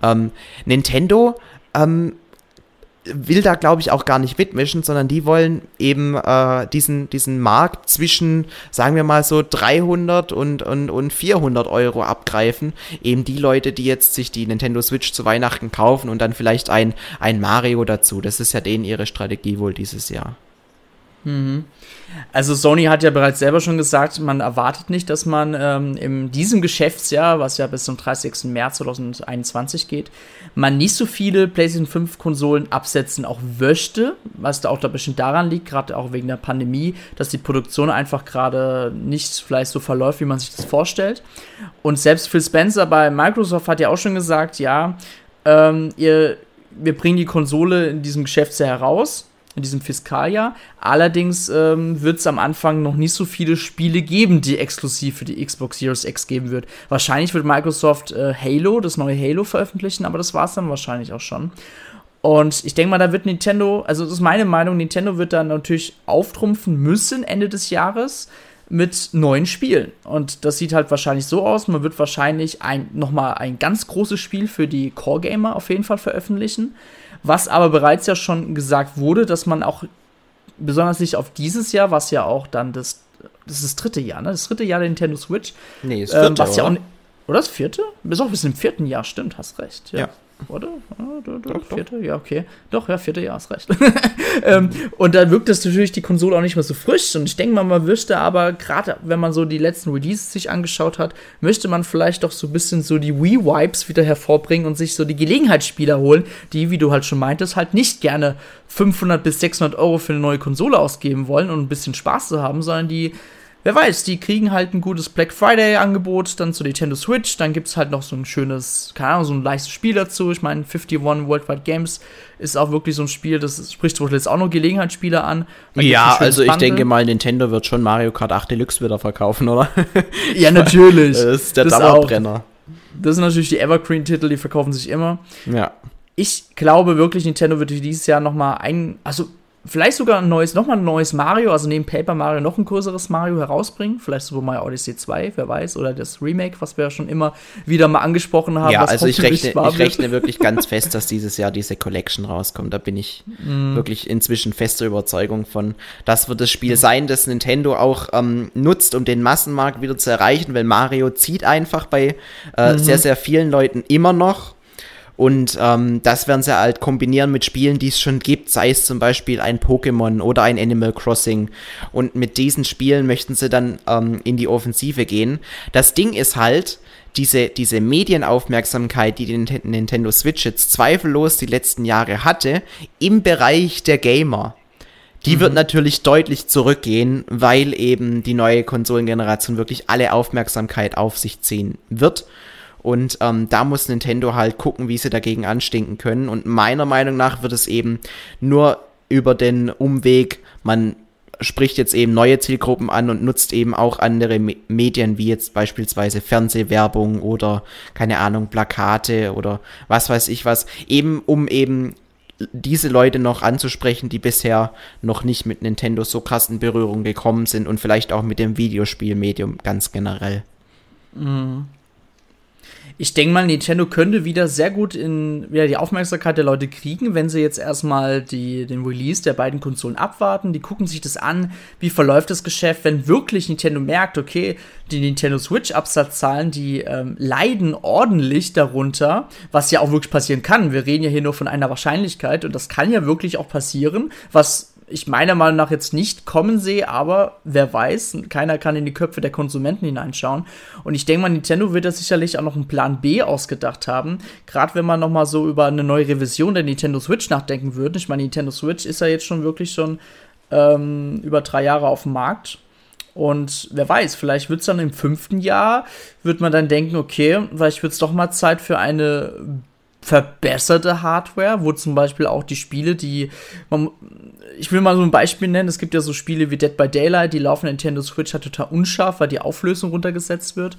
Ähm, Nintendo ähm, will da, glaube ich, auch gar nicht mitmischen, sondern die wollen eben äh, diesen, diesen Markt zwischen, sagen wir mal so, 300 und, und, und 400 Euro abgreifen. Eben die Leute, die jetzt sich die Nintendo Switch zu Weihnachten kaufen und dann vielleicht ein, ein Mario dazu. Das ist ja denen ihre Strategie wohl dieses Jahr. Mhm. Also Sony hat ja bereits selber schon gesagt, man erwartet nicht, dass man ähm, in diesem Geschäftsjahr, was ja bis zum 30. März 2021 geht, man nicht so viele PlayStation 5 Konsolen absetzen auch möchte, was da auch da bestimmt daran liegt, gerade auch wegen der Pandemie, dass die Produktion einfach gerade nicht vielleicht so verläuft, wie man sich das vorstellt. Und selbst Phil Spencer bei Microsoft hat ja auch schon gesagt, ja, ähm, ihr, wir bringen die Konsole in diesem Geschäftsjahr heraus in diesem Fiskaljahr. Allerdings ähm, wird es am Anfang noch nicht so viele Spiele geben, die exklusiv für die Xbox Series X geben wird. Wahrscheinlich wird Microsoft äh, Halo, das neue Halo veröffentlichen, aber das war es dann wahrscheinlich auch schon. Und ich denke mal, da wird Nintendo, also das ist meine Meinung, Nintendo wird dann natürlich auftrumpfen müssen Ende des Jahres mit neuen Spielen. Und das sieht halt wahrscheinlich so aus, man wird wahrscheinlich ein, nochmal ein ganz großes Spiel für die Core-Gamer auf jeden Fall veröffentlichen. Was aber bereits ja schon gesagt wurde, dass man auch besonders nicht auf dieses Jahr, was ja auch dann das, das ist das dritte Jahr, ne? Das dritte Jahr der Nintendo Switch. Nee, das vierte, ähm, was ja auch, oder das vierte? Bis auch bis im vierten Jahr, stimmt, hast recht. ja. ja oder? Ah, doch, doch, vierte? Doch. Ja, okay. Doch, ja, vierte Jahr, hast recht. ähm, und dann wirkt das natürlich die Konsole auch nicht mehr so frisch. Und ich denke mal, man möchte aber, gerade wenn man so die letzten Releases sich angeschaut hat, möchte man vielleicht doch so ein bisschen so die Wii-Vibes wieder hervorbringen und sich so die Gelegenheitsspieler holen, die, wie du halt schon meintest, halt nicht gerne 500 bis 600 Euro für eine neue Konsole ausgeben wollen und ein bisschen Spaß zu haben, sondern die wer weiß, die kriegen halt ein gutes Black Friday-Angebot dann zu Nintendo Switch. Dann gibt es halt noch so ein schönes, keine Ahnung, so ein leichtes Spiel dazu. Ich meine, 51 Worldwide Games ist auch wirklich so ein Spiel, das spricht wohl jetzt auch noch Gelegenheitsspieler an. Ja, also ich Bundle. denke mal, Nintendo wird schon Mario Kart 8 Deluxe wieder verkaufen, oder? ja, natürlich. das ist der das Dauerbrenner. Das sind natürlich die Evergreen-Titel, die verkaufen sich immer. Ja. Ich glaube wirklich, Nintendo wird dieses Jahr noch mal ein, also vielleicht sogar ein neues, nochmal ein neues Mario, also neben Paper Mario noch ein größeres Mario herausbringen. Vielleicht Super Mario Odyssey 2, wer weiß, oder das Remake, was wir ja schon immer wieder mal angesprochen haben. Ja, also ich rechne, ich rechne wirklich ganz fest, dass dieses Jahr diese Collection rauskommt. Da bin ich mm. wirklich inzwischen fester Überzeugung von. Das wird das Spiel sein, das Nintendo auch ähm, nutzt, um den Massenmarkt wieder zu erreichen, weil Mario zieht einfach bei äh, mhm. sehr, sehr vielen Leuten immer noch. Und ähm, das werden sie halt kombinieren mit Spielen, die es schon gibt, sei es zum Beispiel ein Pokémon oder ein Animal Crossing. Und mit diesen Spielen möchten sie dann ähm, in die Offensive gehen. Das Ding ist halt, diese, diese Medienaufmerksamkeit, die die Nintendo Switch jetzt zweifellos die letzten Jahre hatte, im Bereich der Gamer. Die mhm. wird natürlich deutlich zurückgehen, weil eben die neue Konsolengeneration wirklich alle Aufmerksamkeit auf sich ziehen wird. Und ähm, da muss Nintendo halt gucken, wie sie dagegen anstinken können. Und meiner Meinung nach wird es eben nur über den Umweg, man spricht jetzt eben neue Zielgruppen an und nutzt eben auch andere Me Medien, wie jetzt beispielsweise Fernsehwerbung oder, keine Ahnung, Plakate oder was weiß ich was, eben um eben diese Leute noch anzusprechen, die bisher noch nicht mit Nintendo so krass in Berührung gekommen sind und vielleicht auch mit dem Videospielmedium ganz generell. Mhm ich denke mal, Nintendo könnte wieder sehr gut in wieder die Aufmerksamkeit der Leute kriegen, wenn sie jetzt erstmal die, den Release der beiden Konsolen abwarten. Die gucken sich das an, wie verläuft das Geschäft, wenn wirklich Nintendo merkt, okay, die Nintendo Switch-Absatzzahlen, die ähm, leiden ordentlich darunter, was ja auch wirklich passieren kann. Wir reden ja hier nur von einer Wahrscheinlichkeit und das kann ja wirklich auch passieren, was ich meiner Meinung nach jetzt nicht kommen sehe, aber wer weiß, keiner kann in die Köpfe der Konsumenten hineinschauen. Und ich denke mal, Nintendo wird da sicherlich auch noch einen Plan B ausgedacht haben. Gerade wenn man noch mal so über eine neue Revision der Nintendo Switch nachdenken würde. Ich meine, Nintendo Switch ist ja jetzt schon wirklich schon ähm, über drei Jahre auf dem Markt. Und wer weiß, vielleicht wird es dann im fünften Jahr, wird man dann denken, okay, vielleicht wird es doch mal Zeit für eine verbesserte Hardware, wo zum Beispiel auch die Spiele, die man, ich will mal so ein Beispiel nennen, es gibt ja so Spiele wie Dead by Daylight, die laufen in Nintendo Switch halt total unscharf, weil die Auflösung runtergesetzt wird.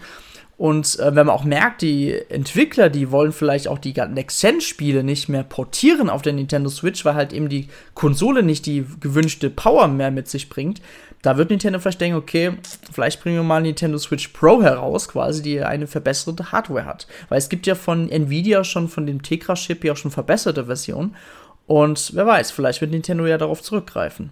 Und äh, wenn man auch merkt, die Entwickler, die wollen vielleicht auch die Next-Gen-Spiele nicht mehr portieren auf der Nintendo Switch, weil halt eben die Konsole nicht die gewünschte Power mehr mit sich bringt, da wird Nintendo vielleicht denken, okay, vielleicht bringen wir mal Nintendo Switch Pro heraus, quasi, die eine verbesserte Hardware hat. Weil es gibt ja von Nvidia schon von dem Tegra-Chip ja auch schon verbesserte Versionen. Und wer weiß, vielleicht wird Nintendo ja darauf zurückgreifen.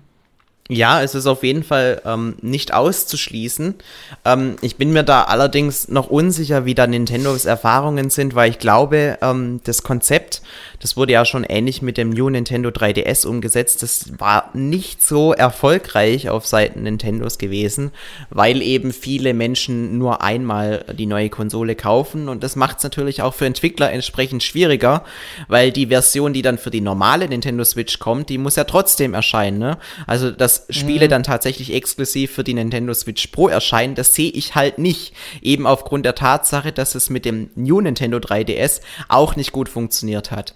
Ja, es ist auf jeden Fall ähm, nicht auszuschließen. Ähm, ich bin mir da allerdings noch unsicher, wie da Nintendos Erfahrungen sind, weil ich glaube, ähm, das Konzept, das wurde ja schon ähnlich mit dem New Nintendo 3DS umgesetzt, das war nicht so erfolgreich auf Seiten Nintendos gewesen, weil eben viele Menschen nur einmal die neue Konsole kaufen und das macht es natürlich auch für Entwickler entsprechend schwieriger, weil die Version, die dann für die normale Nintendo Switch kommt, die muss ja trotzdem erscheinen. Ne? Also das Spiele mhm. dann tatsächlich exklusiv für die Nintendo Switch Pro erscheinen, das sehe ich halt nicht. Eben aufgrund der Tatsache, dass es mit dem New Nintendo 3DS auch nicht gut funktioniert hat.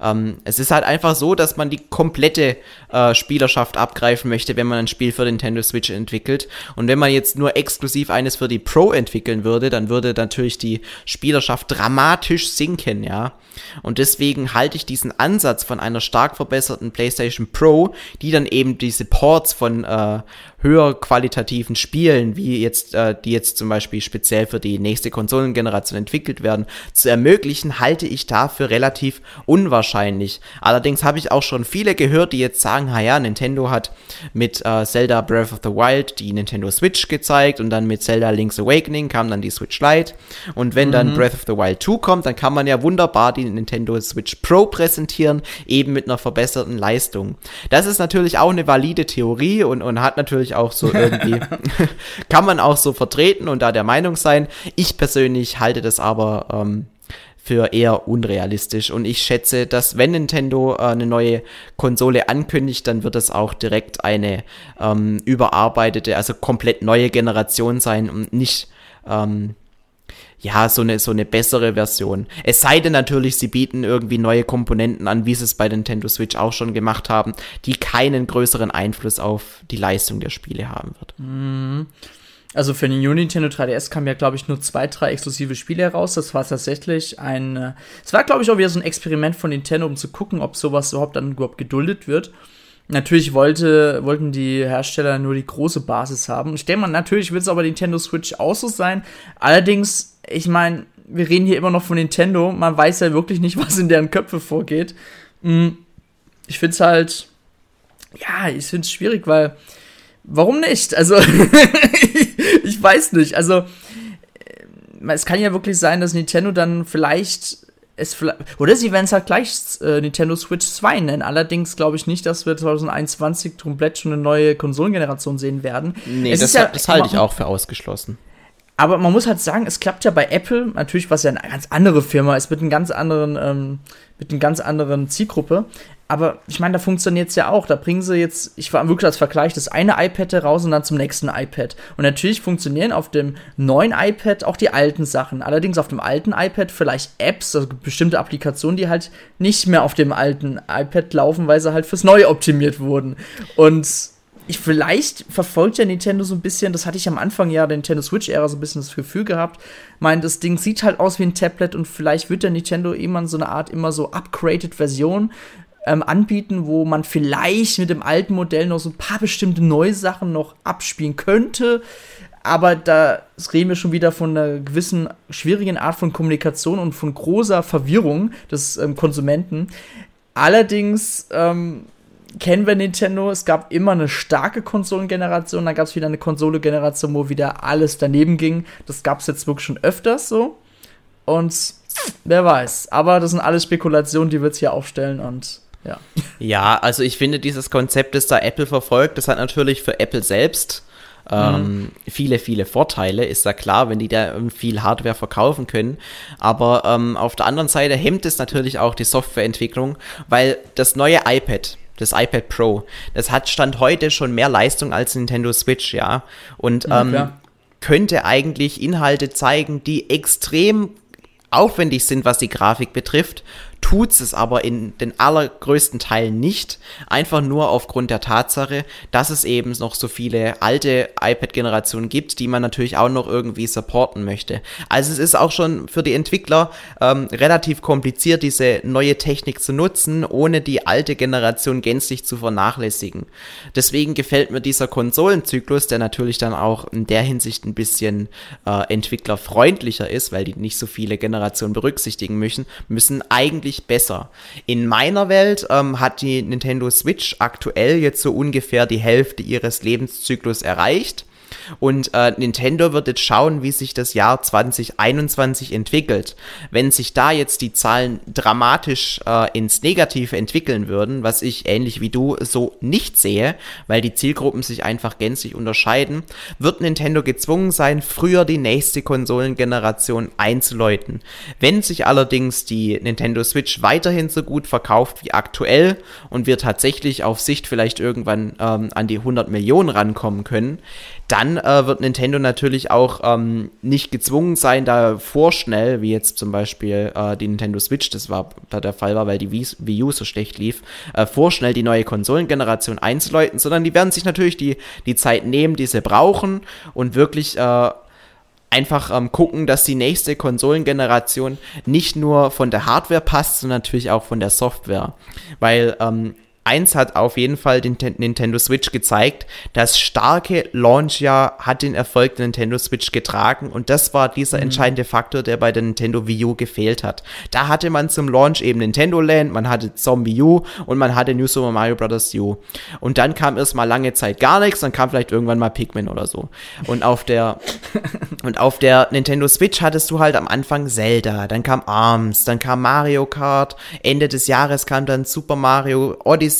Ähm, es ist halt einfach so, dass man die komplette äh, Spielerschaft abgreifen möchte, wenn man ein Spiel für Nintendo Switch entwickelt. Und wenn man jetzt nur exklusiv eines für die Pro entwickeln würde, dann würde natürlich die Spielerschaft dramatisch sinken, ja. Und deswegen halte ich diesen Ansatz von einer stark verbesserten PlayStation Pro, die dann eben diese Ports von äh, höher qualitativen Spielen, wie jetzt, äh, die jetzt zum Beispiel speziell für die nächste Konsolengeneration entwickelt werden, zu ermöglichen, halte ich dafür relativ unwahrscheinlich. Allerdings habe ich auch schon viele gehört, die jetzt sagen, ha ja, Nintendo hat mit äh, Zelda Breath of the Wild die Nintendo Switch gezeigt und dann mit Zelda Link's Awakening kam dann die Switch Lite und wenn mhm. dann Breath of the Wild 2 kommt, dann kann man ja wunderbar die Nintendo Switch Pro präsentieren, eben mit einer verbesserten Leistung. Das ist natürlich auch eine valide Theorie und, und hat natürlich auch so irgendwie, kann man auch so vertreten und da der Meinung sein. Ich persönlich halte das aber ähm, für eher unrealistisch. Und ich schätze, dass wenn Nintendo äh, eine neue Konsole ankündigt, dann wird es auch direkt eine ähm, überarbeitete, also komplett neue Generation sein und nicht ähm, ja, so eine, so eine bessere Version. Es sei denn natürlich, sie bieten irgendwie neue Komponenten an, wie sie es bei Nintendo Switch auch schon gemacht haben, die keinen größeren Einfluss auf die Leistung der Spiele haben wird. Mhm. Also für den New Nintendo 3DS kamen ja, glaube ich, nur zwei, drei exklusive Spiele heraus. Das war tatsächlich ein. Äh, es war, glaube ich, auch wieder so ein Experiment von Nintendo, um zu gucken, ob sowas überhaupt dann überhaupt geduldet wird. Natürlich wollte, wollten die Hersteller nur die große Basis haben. Ich denke mal, natürlich wird es aber Nintendo Switch auch so sein. Allerdings, ich meine, wir reden hier immer noch von Nintendo. Man weiß ja wirklich nicht, was in deren Köpfe vorgeht. Hm, ich finde es halt, ja, ich finde es schwierig, weil, warum nicht? Also, ich weiß nicht. Also, äh, es kann ja wirklich sein, dass Nintendo dann vielleicht es oder sie werden es halt gleich äh, Nintendo Switch 2 nennen. Allerdings glaube ich nicht, dass wir 2021 komplett schon eine neue Konsolengeneration sehen werden. Nee, es das, ja, das halte ich auch für ausgeschlossen. Aber man muss halt sagen, es klappt ja bei Apple, natürlich, was ja eine ganz andere Firma ist, mit einem ganz anderen, ähm, mit einer ganz anderen Zielgruppe. Aber ich meine, da funktioniert es ja auch. Da bringen sie jetzt, ich war wirklich als Vergleich, das eine iPad raus und dann zum nächsten iPad. Und natürlich funktionieren auf dem neuen iPad auch die alten Sachen. Allerdings auf dem alten iPad vielleicht Apps, also bestimmte Applikationen, die halt nicht mehr auf dem alten iPad laufen, weil sie halt fürs Neue optimiert wurden. Und ich vielleicht verfolgt ja Nintendo so ein bisschen, das hatte ich am Anfang ja der Nintendo Switch-Ära so ein bisschen das Gefühl gehabt. Mein, das Ding sieht halt aus wie ein Tablet und vielleicht wird der Nintendo irgendwann so eine Art immer so upgraded Version ähm, anbieten, wo man vielleicht mit dem alten Modell noch so ein paar bestimmte neue Sachen noch abspielen könnte. Aber da reden wir schon wieder von einer gewissen schwierigen Art von Kommunikation und von großer Verwirrung des ähm, Konsumenten. Allerdings ähm, kennen wir Nintendo. Es gab immer eine starke Konsolengeneration, dann gab es wieder eine Konsolegeneration, wo wieder alles daneben ging. Das gab es jetzt wirklich schon öfters so. Und wer weiß. Aber das sind alles Spekulationen, die wir jetzt hier aufstellen und ja. Ja, also ich finde dieses Konzept, das da Apple verfolgt, das hat natürlich für Apple selbst ähm, mhm. viele, viele Vorteile, ist ja klar, wenn die da viel Hardware verkaufen können. Aber ähm, auf der anderen Seite hemmt es natürlich auch die Softwareentwicklung, weil das neue iPad, das iPad Pro, das hat Stand heute schon mehr Leistung als Nintendo Switch, ja. Und ähm, ja, könnte eigentlich Inhalte zeigen, die extrem aufwendig sind, was die Grafik betrifft tut es aber in den allergrößten Teilen nicht. Einfach nur aufgrund der Tatsache, dass es eben noch so viele alte iPad-Generationen gibt, die man natürlich auch noch irgendwie supporten möchte. Also es ist auch schon für die Entwickler ähm, relativ kompliziert, diese neue Technik zu nutzen, ohne die alte Generation gänzlich zu vernachlässigen. Deswegen gefällt mir dieser Konsolenzyklus, der natürlich dann auch in der Hinsicht ein bisschen äh, entwicklerfreundlicher ist, weil die nicht so viele Generationen berücksichtigen müssen, müssen eigentlich deutlich besser. In meiner Welt ähm, hat die Nintendo Switch aktuell jetzt so ungefähr die Hälfte ihres Lebenszyklus erreicht. Und äh, Nintendo wird jetzt schauen, wie sich das Jahr 2021 entwickelt. Wenn sich da jetzt die Zahlen dramatisch äh, ins Negative entwickeln würden, was ich ähnlich wie du so nicht sehe, weil die Zielgruppen sich einfach gänzlich unterscheiden, wird Nintendo gezwungen sein, früher die nächste Konsolengeneration einzuläuten. Wenn sich allerdings die Nintendo Switch weiterhin so gut verkauft wie aktuell und wir tatsächlich auf Sicht vielleicht irgendwann ähm, an die 100 Millionen rankommen können, dann äh, wird Nintendo natürlich auch ähm, nicht gezwungen sein, da vorschnell, wie jetzt zum Beispiel äh, die Nintendo Switch, das war der Fall war, weil die Wii, Wii U so schlecht lief, äh, vorschnell die neue Konsolengeneration einzuläuten, sondern die werden sich natürlich die, die Zeit nehmen, die sie brauchen und wirklich äh, einfach ähm, gucken, dass die nächste Konsolengeneration nicht nur von der Hardware passt, sondern natürlich auch von der Software. Weil ähm, eins hat auf jeden Fall den Nintendo Switch gezeigt. Das starke Launchjahr hat den Erfolg der Nintendo Switch getragen und das war dieser mhm. entscheidende Faktor, der bei der Nintendo Wii U gefehlt hat. Da hatte man zum Launch eben Nintendo Land, man hatte Zombie U und man hatte New Super Mario Bros. U. Und dann kam erstmal lange Zeit gar nichts, dann kam vielleicht irgendwann mal Pikmin oder so. Und auf der und auf der Nintendo Switch hattest du halt am Anfang Zelda, dann kam ARMS, dann kam Mario Kart, Ende des Jahres kam dann Super Mario Odyssey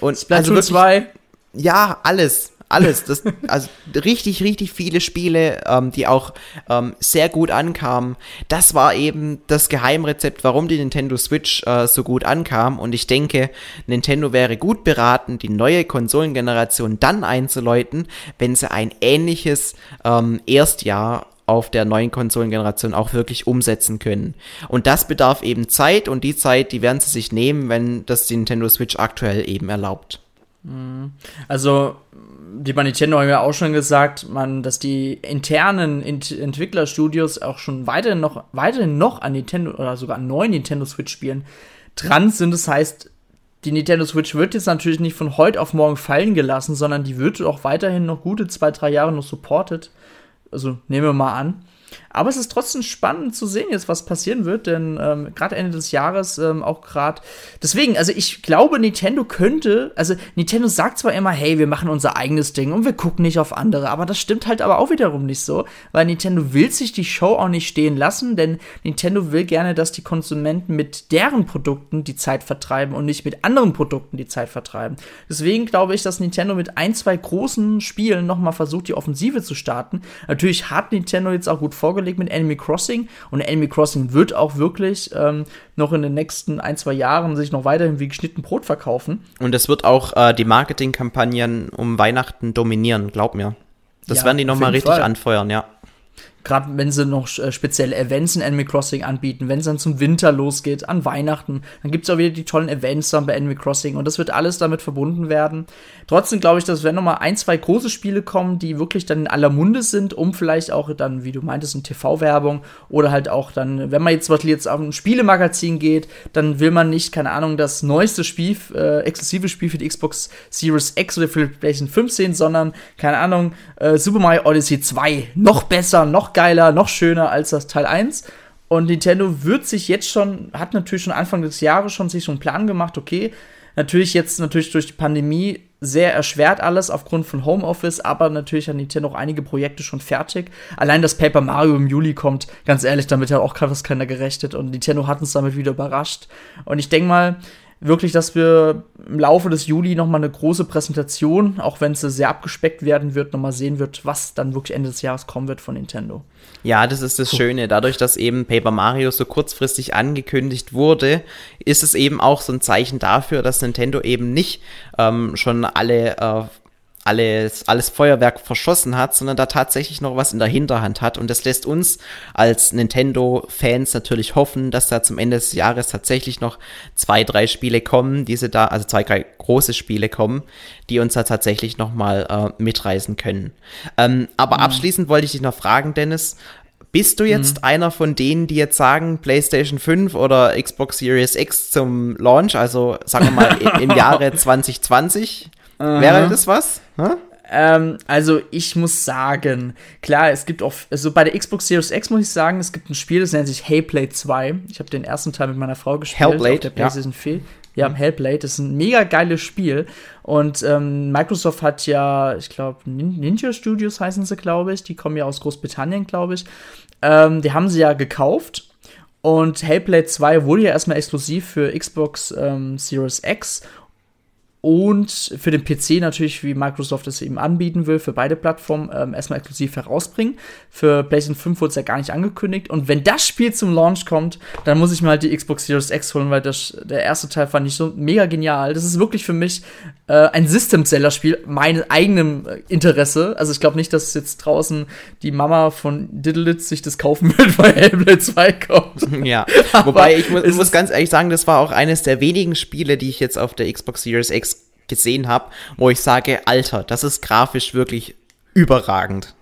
und Splatoon also 2. Ja, alles Alles. Das, also richtig, richtig viele Spiele, ähm, die auch ähm, sehr gut ankamen. Das war eben das Geheimrezept, warum die Nintendo Switch äh, so gut ankam. Und ich denke, Nintendo wäre gut beraten, die neue Konsolengeneration dann einzuläuten, wenn sie ein ähnliches ähm, Erstjahr auf der neuen Konsolengeneration auch wirklich umsetzen können. Und das bedarf eben Zeit und die Zeit, die werden sie sich nehmen, wenn das die Nintendo Switch aktuell eben erlaubt. Mhm. Also, die bei Nintendo haben ja auch schon gesagt, man, dass die internen Ent Entwicklerstudios auch schon weiterhin noch, weiterhin noch an Nintendo oder sogar an neuen Nintendo Switch-Spielen dran sind. Das heißt, die Nintendo Switch wird jetzt natürlich nicht von heute auf morgen fallen gelassen, sondern die wird auch weiterhin noch gute zwei, drei Jahre noch supported. Also nehmen wir mal an. Aber es ist trotzdem spannend zu sehen jetzt, was passieren wird, denn ähm, gerade Ende des Jahres ähm, auch gerade. Deswegen, also ich glaube, Nintendo könnte, also Nintendo sagt zwar immer, hey, wir machen unser eigenes Ding und wir gucken nicht auf andere, aber das stimmt halt aber auch wiederum nicht so, weil Nintendo will sich die Show auch nicht stehen lassen, denn Nintendo will gerne, dass die Konsumenten mit deren Produkten die Zeit vertreiben und nicht mit anderen Produkten die Zeit vertreiben. Deswegen glaube ich, dass Nintendo mit ein, zwei großen Spielen nochmal versucht, die Offensive zu starten. Natürlich hat Nintendo jetzt auch gut vorgelegt mit Enemy Crossing und Enemy Crossing wird auch wirklich ähm, noch in den nächsten ein, zwei Jahren sich noch weiterhin wie geschnitten Brot verkaufen. Und es wird auch äh, die Marketingkampagnen um Weihnachten dominieren, glaub mir. Das ja, werden die nochmal richtig Fall. anfeuern, ja gerade wenn sie noch äh, spezielle Events in Animal Crossing anbieten, wenn es dann zum Winter losgeht, an Weihnachten, dann gibt es auch wieder die tollen Events dann bei Animal Crossing und das wird alles damit verbunden werden. Trotzdem glaube ich, dass wenn noch mal ein, zwei große Spiele kommen, die wirklich dann in aller Munde sind, um vielleicht auch dann, wie du meintest, in TV-Werbung oder halt auch dann, wenn man jetzt zum Beispiel jetzt auf ein Spielemagazin geht, dann will man nicht, keine Ahnung, das neueste Spiel, äh, exklusive Spiel für die Xbox Series X oder für PlayStation 5 sehen, sondern, keine Ahnung, äh, Super Mario Odyssey 2, noch besser, noch geiler, noch schöner als das Teil 1. Und Nintendo wird sich jetzt schon, hat natürlich schon Anfang des Jahres schon sich so einen Plan gemacht, okay, natürlich jetzt natürlich durch die Pandemie sehr erschwert alles aufgrund von Homeoffice, aber natürlich hat Nintendo auch einige Projekte schon fertig. Allein das Paper Mario im Juli kommt, ganz ehrlich, damit hat auch fast keiner gerechnet und Nintendo hat uns damit wieder überrascht. Und ich denke mal, wirklich, dass wir im Laufe des Juli nochmal eine große Präsentation, auch wenn sie sehr abgespeckt werden wird, nochmal sehen wird, was dann wirklich Ende des Jahres kommen wird von Nintendo. Ja, das ist das cool. Schöne. Dadurch, dass eben Paper Mario so kurzfristig angekündigt wurde, ist es eben auch so ein Zeichen dafür, dass Nintendo eben nicht ähm, schon alle äh, alles, alles Feuerwerk verschossen hat, sondern da tatsächlich noch was in der Hinterhand hat. Und das lässt uns als Nintendo-Fans natürlich hoffen, dass da zum Ende des Jahres tatsächlich noch zwei, drei Spiele kommen, diese da, also zwei, drei große Spiele kommen, die uns da tatsächlich nochmal äh, mitreisen können. Ähm, aber mhm. abschließend wollte ich dich noch fragen, Dennis, bist du jetzt mhm. einer von denen, die jetzt sagen, PlayStation 5 oder Xbox Series X zum Launch, also sagen wir mal im Jahre 2020? Aha. Wäre das was? Ähm, also ich muss sagen, klar, es gibt auch, also bei der Xbox Series X muss ich sagen, es gibt ein Spiel, das nennt sich Hellblade 2. Ich habe den ersten Teil mit meiner Frau gespielt. Hellblade, auf der PlayStation ja. 4. Ja, Hellblade das ist ein mega geiles Spiel. Und ähm, Microsoft hat ja, ich glaube, Ninja Studios heißen sie, glaube ich. Die kommen ja aus Großbritannien, glaube ich. Ähm, die haben sie ja gekauft. Und Hellblade 2 wurde ja erstmal exklusiv für Xbox ähm, Series X und für den PC natürlich, wie Microsoft es eben anbieten will, für beide Plattformen ähm, erstmal exklusiv herausbringen. Für PlayStation 5 wurde es ja gar nicht angekündigt. Und wenn das Spiel zum Launch kommt, dann muss ich mir halt die Xbox Series X holen, weil das, der erste Teil fand ich so mega genial. Das ist wirklich für mich äh, ein System-Seller-Spiel, mein eigenem äh, Interesse. Also ich glaube nicht, dass jetzt draußen die Mama von Diddlitz sich das kaufen wird, weil Hellblade 2 kommt. Ja, wobei ich, mu ich muss ganz ehrlich sagen, das war auch eines der wenigen Spiele, die ich jetzt auf der Xbox Series X gesehen habe, wo ich sage, Alter, das ist grafisch wirklich überragend.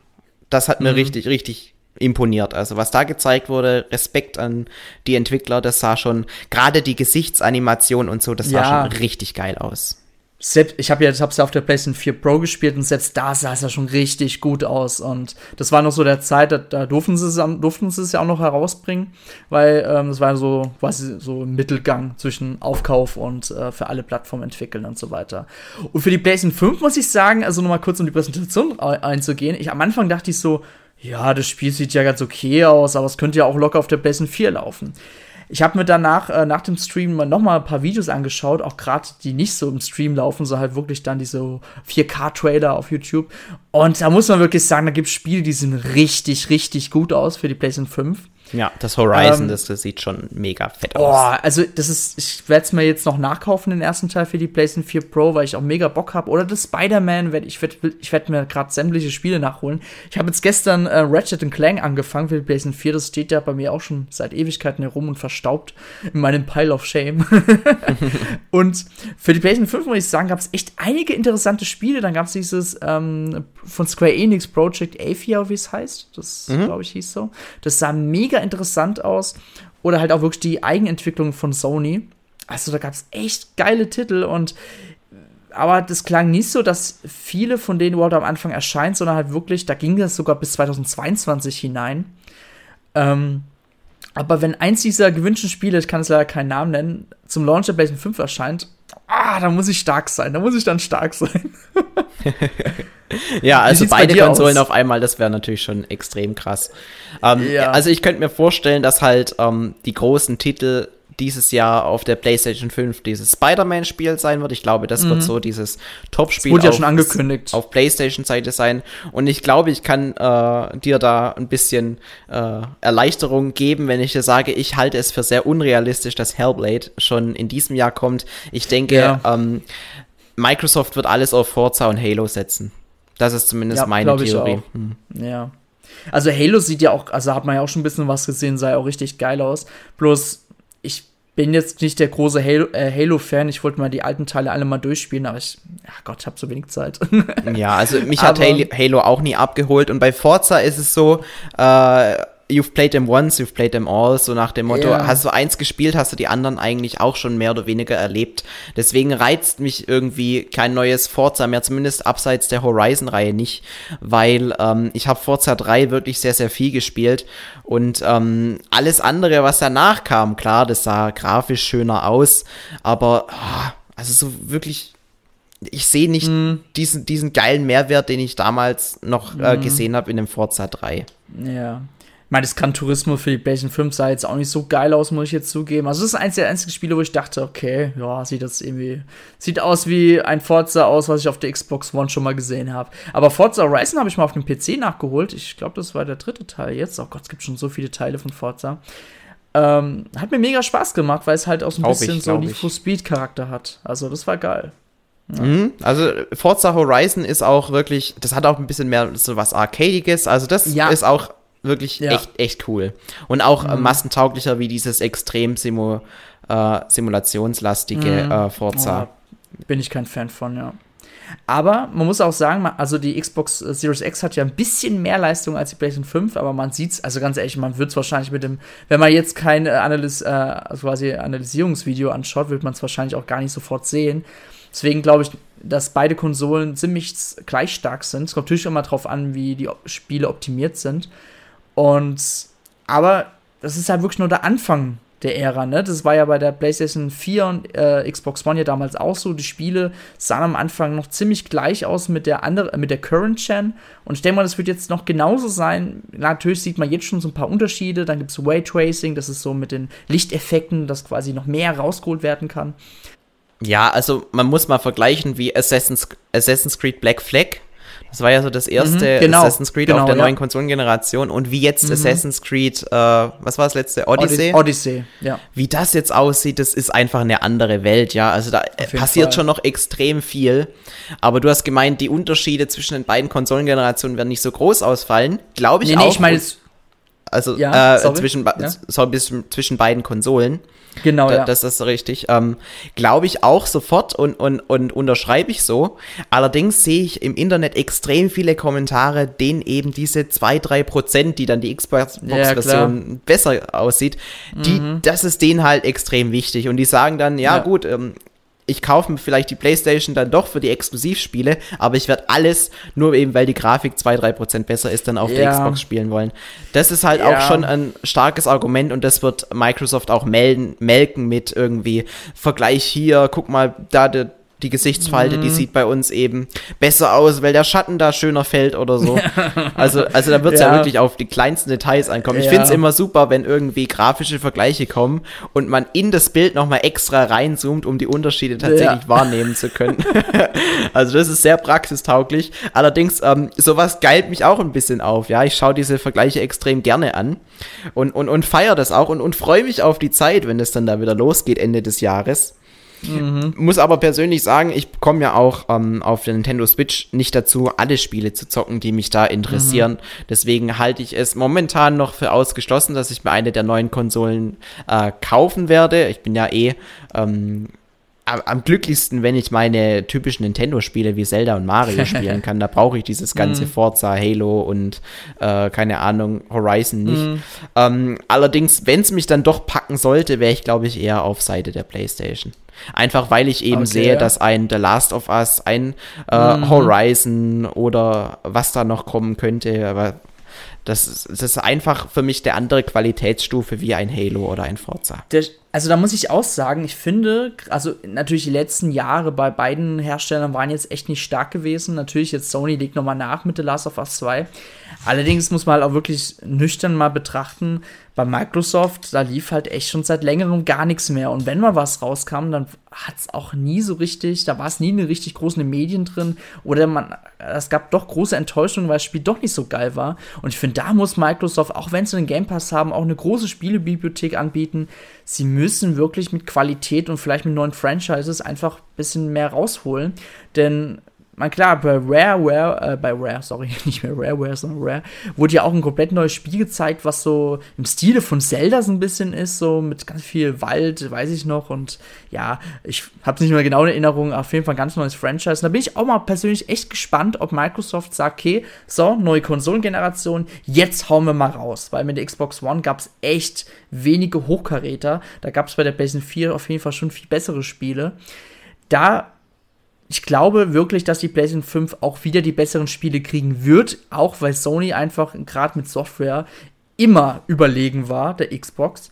Das hat mir mhm. richtig, richtig imponiert. Also was da gezeigt wurde, Respekt an die Entwickler, das sah schon, gerade die Gesichtsanimation und so, das sah ja. schon richtig geil aus selbst, ich habe ja, hab's ja auf der PlayStation 4 Pro gespielt und selbst da sah es ja schon richtig gut aus. Und das war noch so der Zeit, da, da durften sie es, durften sie es ja auch noch herausbringen, weil ähm, das war so quasi so ein Mittelgang zwischen Aufkauf und äh, für alle Plattformen entwickeln und so weiter. Und für die PlayStation 5 muss ich sagen, also nochmal kurz um die Präsentation einzugehen, ich am Anfang dachte ich so, ja, das Spiel sieht ja ganz okay aus, aber es könnte ja auch locker auf der PlayStation 4 laufen. Ich habe mir danach, äh, nach dem Stream noch mal ein paar Videos angeschaut, auch gerade die nicht so im Stream laufen, so halt wirklich dann diese 4K-Trailer auf YouTube. Und da muss man wirklich sagen, da gibt es Spiele, die sehen richtig, richtig gut aus für die PlayStation 5. Ja, das Horizon, ähm, das, das, sieht schon mega fett aus. Boah, also das ist, ich werde es mir jetzt noch nachkaufen, den ersten Teil für die PlayStation 4 Pro, weil ich auch mega Bock habe. Oder das Spider-Man, ich werde ich werd mir gerade sämtliche Spiele nachholen. Ich habe jetzt gestern äh, Ratchet Clank angefangen für die PlayStation 4, das steht ja bei mir auch schon seit Ewigkeiten herum und verstaubt in meinem Pile of Shame. und für die PlayStation 5 muss ich sagen, gab es echt einige interessante Spiele. Dann gab es dieses ähm, von Square Enix Project Athia, wie es heißt. Das, mhm. glaube ich, hieß so. Das sah mega interessant aus. Oder halt auch wirklich die Eigenentwicklung von Sony. Also da gab es echt geile Titel und aber das klang nicht so, dass viele von denen überhaupt am Anfang erscheinen, sondern halt wirklich, da ging das sogar bis 2022 hinein. Ähm, aber wenn eins dieser gewünschten Spiele, ich kann es leider keinen Namen nennen, zum Launch der PlayStation 5 erscheint, ah, da muss ich stark sein, da muss ich dann stark sein. ja, also beide Konsolen aus? auf einmal, das wäre natürlich schon extrem krass. Ähm, ja. Also ich könnte mir vorstellen, dass halt ähm, die großen Titel dieses Jahr auf der PlayStation 5 dieses Spider-Man-Spiel sein wird. Ich glaube, das mhm. wird so dieses Top-Spiel wurde ja schon angekündigt. auf PlayStation-Seite sein. Und ich glaube, ich kann äh, dir da ein bisschen äh, Erleichterung geben, wenn ich dir sage, ich halte es für sehr unrealistisch, dass Hellblade schon in diesem Jahr kommt. Ich denke, ja. ähm, Microsoft wird alles auf Forza und Halo setzen. Das ist zumindest ja, meine Theorie. Hm. Ja. Also Halo sieht ja auch, also hat man ja auch schon ein bisschen was gesehen, sah ja auch richtig geil aus. Bloß, ich bin jetzt nicht der große äh, Halo-Fan. ich wollte mal die alten Teile alle mal durchspielen, aber ich, ach Gott, ich habe so wenig Zeit. ja, also mich hat Halo auch nie abgeholt. Und bei Forza ist es so, äh, you've played them once, you've played them all, so nach dem Motto, yeah. hast du eins gespielt, hast du die anderen eigentlich auch schon mehr oder weniger erlebt. Deswegen reizt mich irgendwie kein neues Forza mehr, zumindest abseits der Horizon-Reihe nicht, weil ähm, ich habe Forza 3 wirklich sehr, sehr viel gespielt und ähm, alles andere, was danach kam, klar, das sah grafisch schöner aus, aber oh, also so wirklich ich sehe nicht mm. diesen, diesen geilen Mehrwert, den ich damals noch äh, mhm. gesehen habe in dem Forza 3. Ja, meine, das Gran Turismo für die PlayStation 5 sah jetzt auch nicht so geil aus, muss ich jetzt zugeben. Also, das ist eins der einzigen Spiele, wo ich dachte, okay, ja, sieht das irgendwie, sieht aus wie ein Forza aus, was ich auf der Xbox One schon mal gesehen habe. Aber Forza Horizon habe ich mal auf dem PC nachgeholt. Ich glaube, das war der dritte Teil jetzt. Oh Gott, es gibt schon so viele Teile von Forza. Ähm, hat mir mega Spaß gemacht, weil es halt auch so ein glaub bisschen ich, so Need for Speed Charakter hat. Also, das war geil. Ja. Mhm. Also Forza Horizon ist auch wirklich, das hat auch ein bisschen mehr so was Arcadiges. Also das ja. ist auch wirklich ja. echt, echt cool. Und auch äh, mhm. massentauglicher wie dieses extrem Simu, äh, simulationslastige mhm. äh, Forza. Oh, bin ich kein Fan von, ja. Aber man muss auch sagen, also die Xbox Series X hat ja ein bisschen mehr Leistung als die PlayStation 5, aber man sieht es, also ganz ehrlich, man wird es wahrscheinlich mit dem, wenn man jetzt kein äh, Analys, äh, also quasi Analysierungsvideo anschaut, wird man es wahrscheinlich auch gar nicht sofort sehen. Deswegen glaube ich, dass beide Konsolen ziemlich gleich stark sind. Es kommt natürlich immer darauf an, wie die Spiele optimiert sind. Und aber das ist halt wirklich nur der Anfang der Ära, ne? Das war ja bei der PlayStation 4 und äh, Xbox One ja damals auch so. Die Spiele sahen am Anfang noch ziemlich gleich aus mit der andere, mit der Current Gen. Und ich denke mal, das wird jetzt noch genauso sein. Natürlich sieht man jetzt schon so ein paar Unterschiede. Dann gibt es Tracing, das ist so mit den Lichteffekten, dass quasi noch mehr rausgeholt werden kann. Ja, also man muss mal vergleichen wie Assassin's, Assassin's Creed Black Flag das war ja so das erste mhm, genau, Assassin's Creed genau, auf der ja. neuen Konsolengeneration und wie jetzt mhm. Assassin's Creed, äh, was war das letzte? Odyssey? Odyssey, ja. Wie das jetzt aussieht, das ist einfach eine andere Welt, ja. Also da passiert Fall. schon noch extrem viel. Aber du hast gemeint, die Unterschiede zwischen den beiden Konsolengenerationen werden nicht so groß ausfallen. Glaube ich nee, auch. Nee, ich meine also ja, äh, zwischen, ja. so zwischen beiden Konsolen. Genau, da, ja. Das ist richtig. Ähm, Glaube ich auch sofort und, und, und unterschreibe ich so. Allerdings sehe ich im Internet extrem viele Kommentare, denen eben diese 2, 3 Prozent, die dann die Xbox-Version ja, besser aussieht, die, mhm. das ist denen halt extrem wichtig. Und die sagen dann, ja, ja. gut, ähm, ich kaufe mir vielleicht die PlayStation dann doch für die Exklusivspiele, aber ich werde alles, nur eben weil die Grafik 2-3% besser ist, dann auf ja. der Xbox spielen wollen. Das ist halt ja. auch schon ein starkes Argument und das wird Microsoft auch melden, melken mit irgendwie Vergleich hier, guck mal, da die, Die Gesichtsfalte, mhm. die sieht bei uns eben besser aus, weil der Schatten da schöner fällt oder so. also, also da wird es ja. ja. wirklich auf die kleinsten Details ankommen. Ich ja. finde es immer super, wenn irgendwie grafische Vergleiche kommen und man in das Bild nochmal extra reinzoomt, um die Unterschiede tatsächlich ja. wahrnehmen zu können. also das ist sehr praxistauglich. Allerdings, ähm, sowas geilt mich auch ein bisschen auf. Ja, ich schaue diese Vergleiche extrem gerne an und, und, und feiere das auch und, und freue mich auf die Zeit, wenn es dann da wieder losgeht Ende des Jahres. Mhm. Muss aber persönlich sagen, ich komme ja auch ähm, auf der Nintendo Switch nicht dazu, alle Spiele zu zocken, die mich da interessieren. Mhm. Deswegen halte ich es momentan noch für ausgeschlossen, dass ich mir eine der neuen Konsolen äh, kaufen werde. Ich bin ja eh ähm, am glücklichsten, wenn ich meine typischen Nintendo-Spiele wie Zelda und Mario spielen kann. Da brauche ich dieses ganze mm. Forza, Halo und äh, keine Ahnung, Horizon nicht. Mm. Ähm, allerdings, wenn es mich dann doch packen sollte, wäre ich, glaube ich, eher auf Seite der PlayStation. Einfach weil ich eben okay, sehe, ja. dass ein The Last of Us, ein äh, mm. Horizon oder was da noch kommen könnte, aber das ist, das ist einfach für mich der andere Qualitätsstufe wie ein Halo oder ein Forza. Der, also da muss ich auch sagen, ich finde, also natürlich die letzten Jahre bei beiden Herstellern waren jetzt echt nicht stark gewesen. Natürlich jetzt Sony legt nochmal nach mit The Last of Us 2. Allerdings muss man halt auch wirklich nüchtern mal betrachten, bei Microsoft, da lief halt echt schon seit längerem gar nichts mehr. Und wenn mal was rauskam, dann hat es auch nie so richtig, da war es nie eine richtig große Medien drin. Oder man, es gab doch große Enttäuschungen, weil das Spiel doch nicht so geil war. Und ich finde, da muss Microsoft, auch wenn sie einen Game Pass haben, auch eine große Spielebibliothek anbieten. Sie müssen wirklich mit Qualität und vielleicht mit neuen Franchises einfach ein bisschen mehr rausholen. Denn man klar, bei Rare, Rare, äh, bei Rare, sorry, nicht mehr Rareware, sondern Rare, wurde ja auch ein komplett neues Spiel gezeigt, was so im Stile von Zelda so ein bisschen ist, so mit ganz viel Wald, weiß ich noch. Und ja, ich habe nicht mehr genau in Erinnerung, auf jeden Fall ein ganz neues Franchise. Und da bin ich auch mal persönlich echt gespannt, ob Microsoft sagt, okay, so, neue Konsolengeneration, jetzt hauen wir mal raus. Weil mit der Xbox One gab es echt wenige Hochkaräter. Da gab es bei der PlayStation 4 auf jeden Fall schon viel bessere Spiele. Da ich glaube wirklich, dass die PlayStation 5 auch wieder die besseren Spiele kriegen wird, auch weil Sony einfach gerade mit Software immer überlegen war, der Xbox.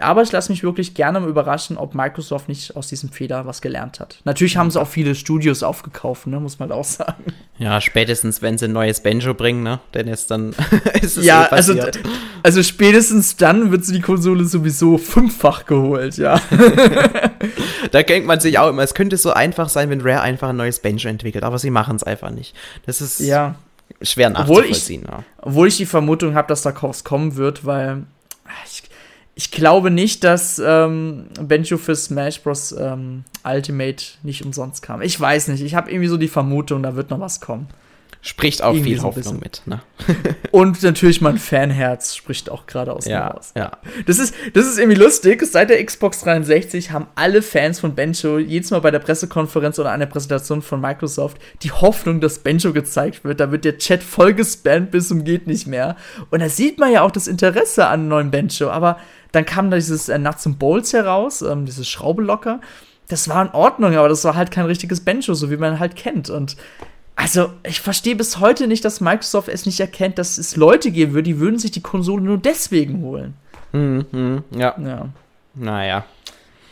Aber ich lasse mich wirklich gerne mal überraschen, ob Microsoft nicht aus diesem Fehler was gelernt hat. Natürlich haben sie auch viele Studios aufgekauft, ne, muss man auch sagen. Ja, spätestens, wenn sie ein neues Banjo bringen, ne, denn ist dann ist es Ja, eh also, also spätestens dann wird sie die Konsole sowieso fünffach geholt, ja. da denkt man sich auch immer, es könnte so einfach sein, wenn Rare einfach ein neues Banjo entwickelt, aber sie machen es einfach nicht. Das ist ja. schwer nachzuvollziehen. Obwohl ich, ja. obwohl ich die Vermutung habe, dass da Kaufs kommen wird, weil ich, ich glaube nicht, dass ähm, Benjo für Smash Bros. Ähm, Ultimate nicht umsonst kam. Ich weiß nicht. Ich habe irgendwie so die Vermutung, da wird noch was kommen. Spricht auch irgendwie viel so Hoffnung mit. Ne? Und natürlich mein Fanherz spricht auch gerade aus ja, mir raus. Ja. Das ist, das ist irgendwie lustig. Seit der Xbox 360 haben alle Fans von Benjo jedes Mal bei der Pressekonferenz oder einer Präsentation von Microsoft die Hoffnung, dass Benjo gezeigt wird. Da wird der Chat voll gespammt bis zum geht nicht mehr. Und da sieht man ja auch das Interesse an neuen Benjo. Aber dann kam da dieses äh, Nuts and Bolts heraus, ähm, dieses Schraubelocker. Das war in Ordnung, aber das war halt kein richtiges Benjo, so wie man halt kennt. Und also, ich verstehe bis heute nicht, dass Microsoft es nicht erkennt, dass es Leute geben würde, die würden sich die Konsole nur deswegen holen. Mhm, mhm ja. ja. Naja.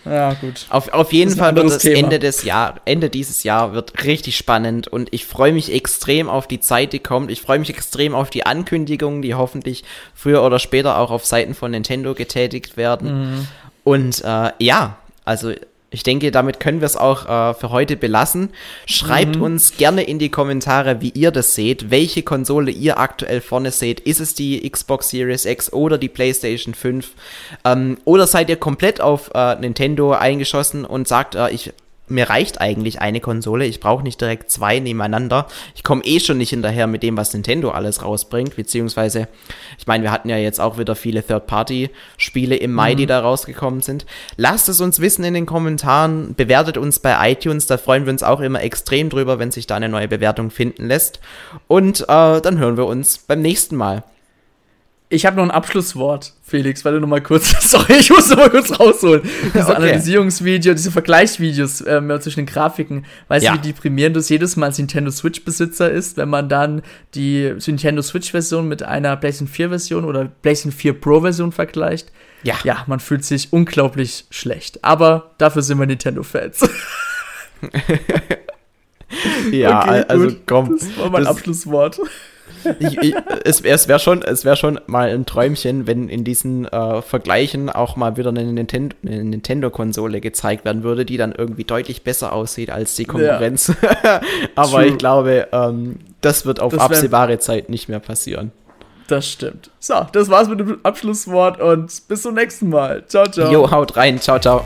Ja, gut. Auf, auf jeden Fall wird es Ende des Jahr, Ende dieses Jahr wird richtig spannend und ich freue mich extrem auf die Zeit, die kommt. Ich freue mich extrem auf die Ankündigungen, die hoffentlich früher oder später auch auf Seiten von Nintendo getätigt werden. Mhm. Und äh, ja, also ich denke, damit können wir es auch äh, für heute belassen. Schreibt mhm. uns gerne in die Kommentare, wie ihr das seht, welche Konsole ihr aktuell vorne seht. Ist es die Xbox Series X oder die PlayStation 5? Ähm, oder seid ihr komplett auf äh, Nintendo eingeschossen und sagt, äh, ich mir reicht eigentlich eine Konsole. Ich brauche nicht direkt zwei nebeneinander. Ich komme eh schon nicht hinterher mit dem, was Nintendo alles rausbringt. Beziehungsweise, ich meine, wir hatten ja jetzt auch wieder viele Third-Party-Spiele im Mai, mhm. die da rausgekommen sind. Lasst es uns wissen in den Kommentaren. Bewertet uns bei iTunes. Da freuen wir uns auch immer extrem drüber, wenn sich da eine neue Bewertung finden lässt. Und äh, dann hören wir uns beim nächsten Mal. Ich habe noch ein Abschlusswort, Felix, weil du noch mal kurz, sorry, ich muss noch mal kurz rausholen. Diese okay. Analysierungsvideo, diese Vergleichsvideos äh, zwischen den Grafiken. Weißt ja. du, wie deprimierend das jedes Mal als Nintendo Switch-Besitzer ist, wenn man dann die Nintendo Switch-Version mit einer PlayStation 4-Version oder PlayStation 4 Pro-Version vergleicht? Ja. Ja, man fühlt sich unglaublich schlecht. Aber dafür sind wir Nintendo-Fans. ja, Okay, also gut. komm. Das war mein das- Abschlusswort. Ich, ich, es es wäre schon, es wär schon mal ein Träumchen, wenn in diesen äh, Vergleichen auch mal wieder eine Nintendo- eine Nintendo-Konsole gezeigt werden würde, die dann irgendwie deutlich besser aussieht als die Konkurrenz. Aber True. ich glaube, ähm, das wird auf Das absehbare Zeit nicht mehr passieren. Das stimmt. So, das war's mit dem Abschlusswort und bis zum nächsten Mal. Ciao, ciao. Jo, haut rein. Ciao, ciao.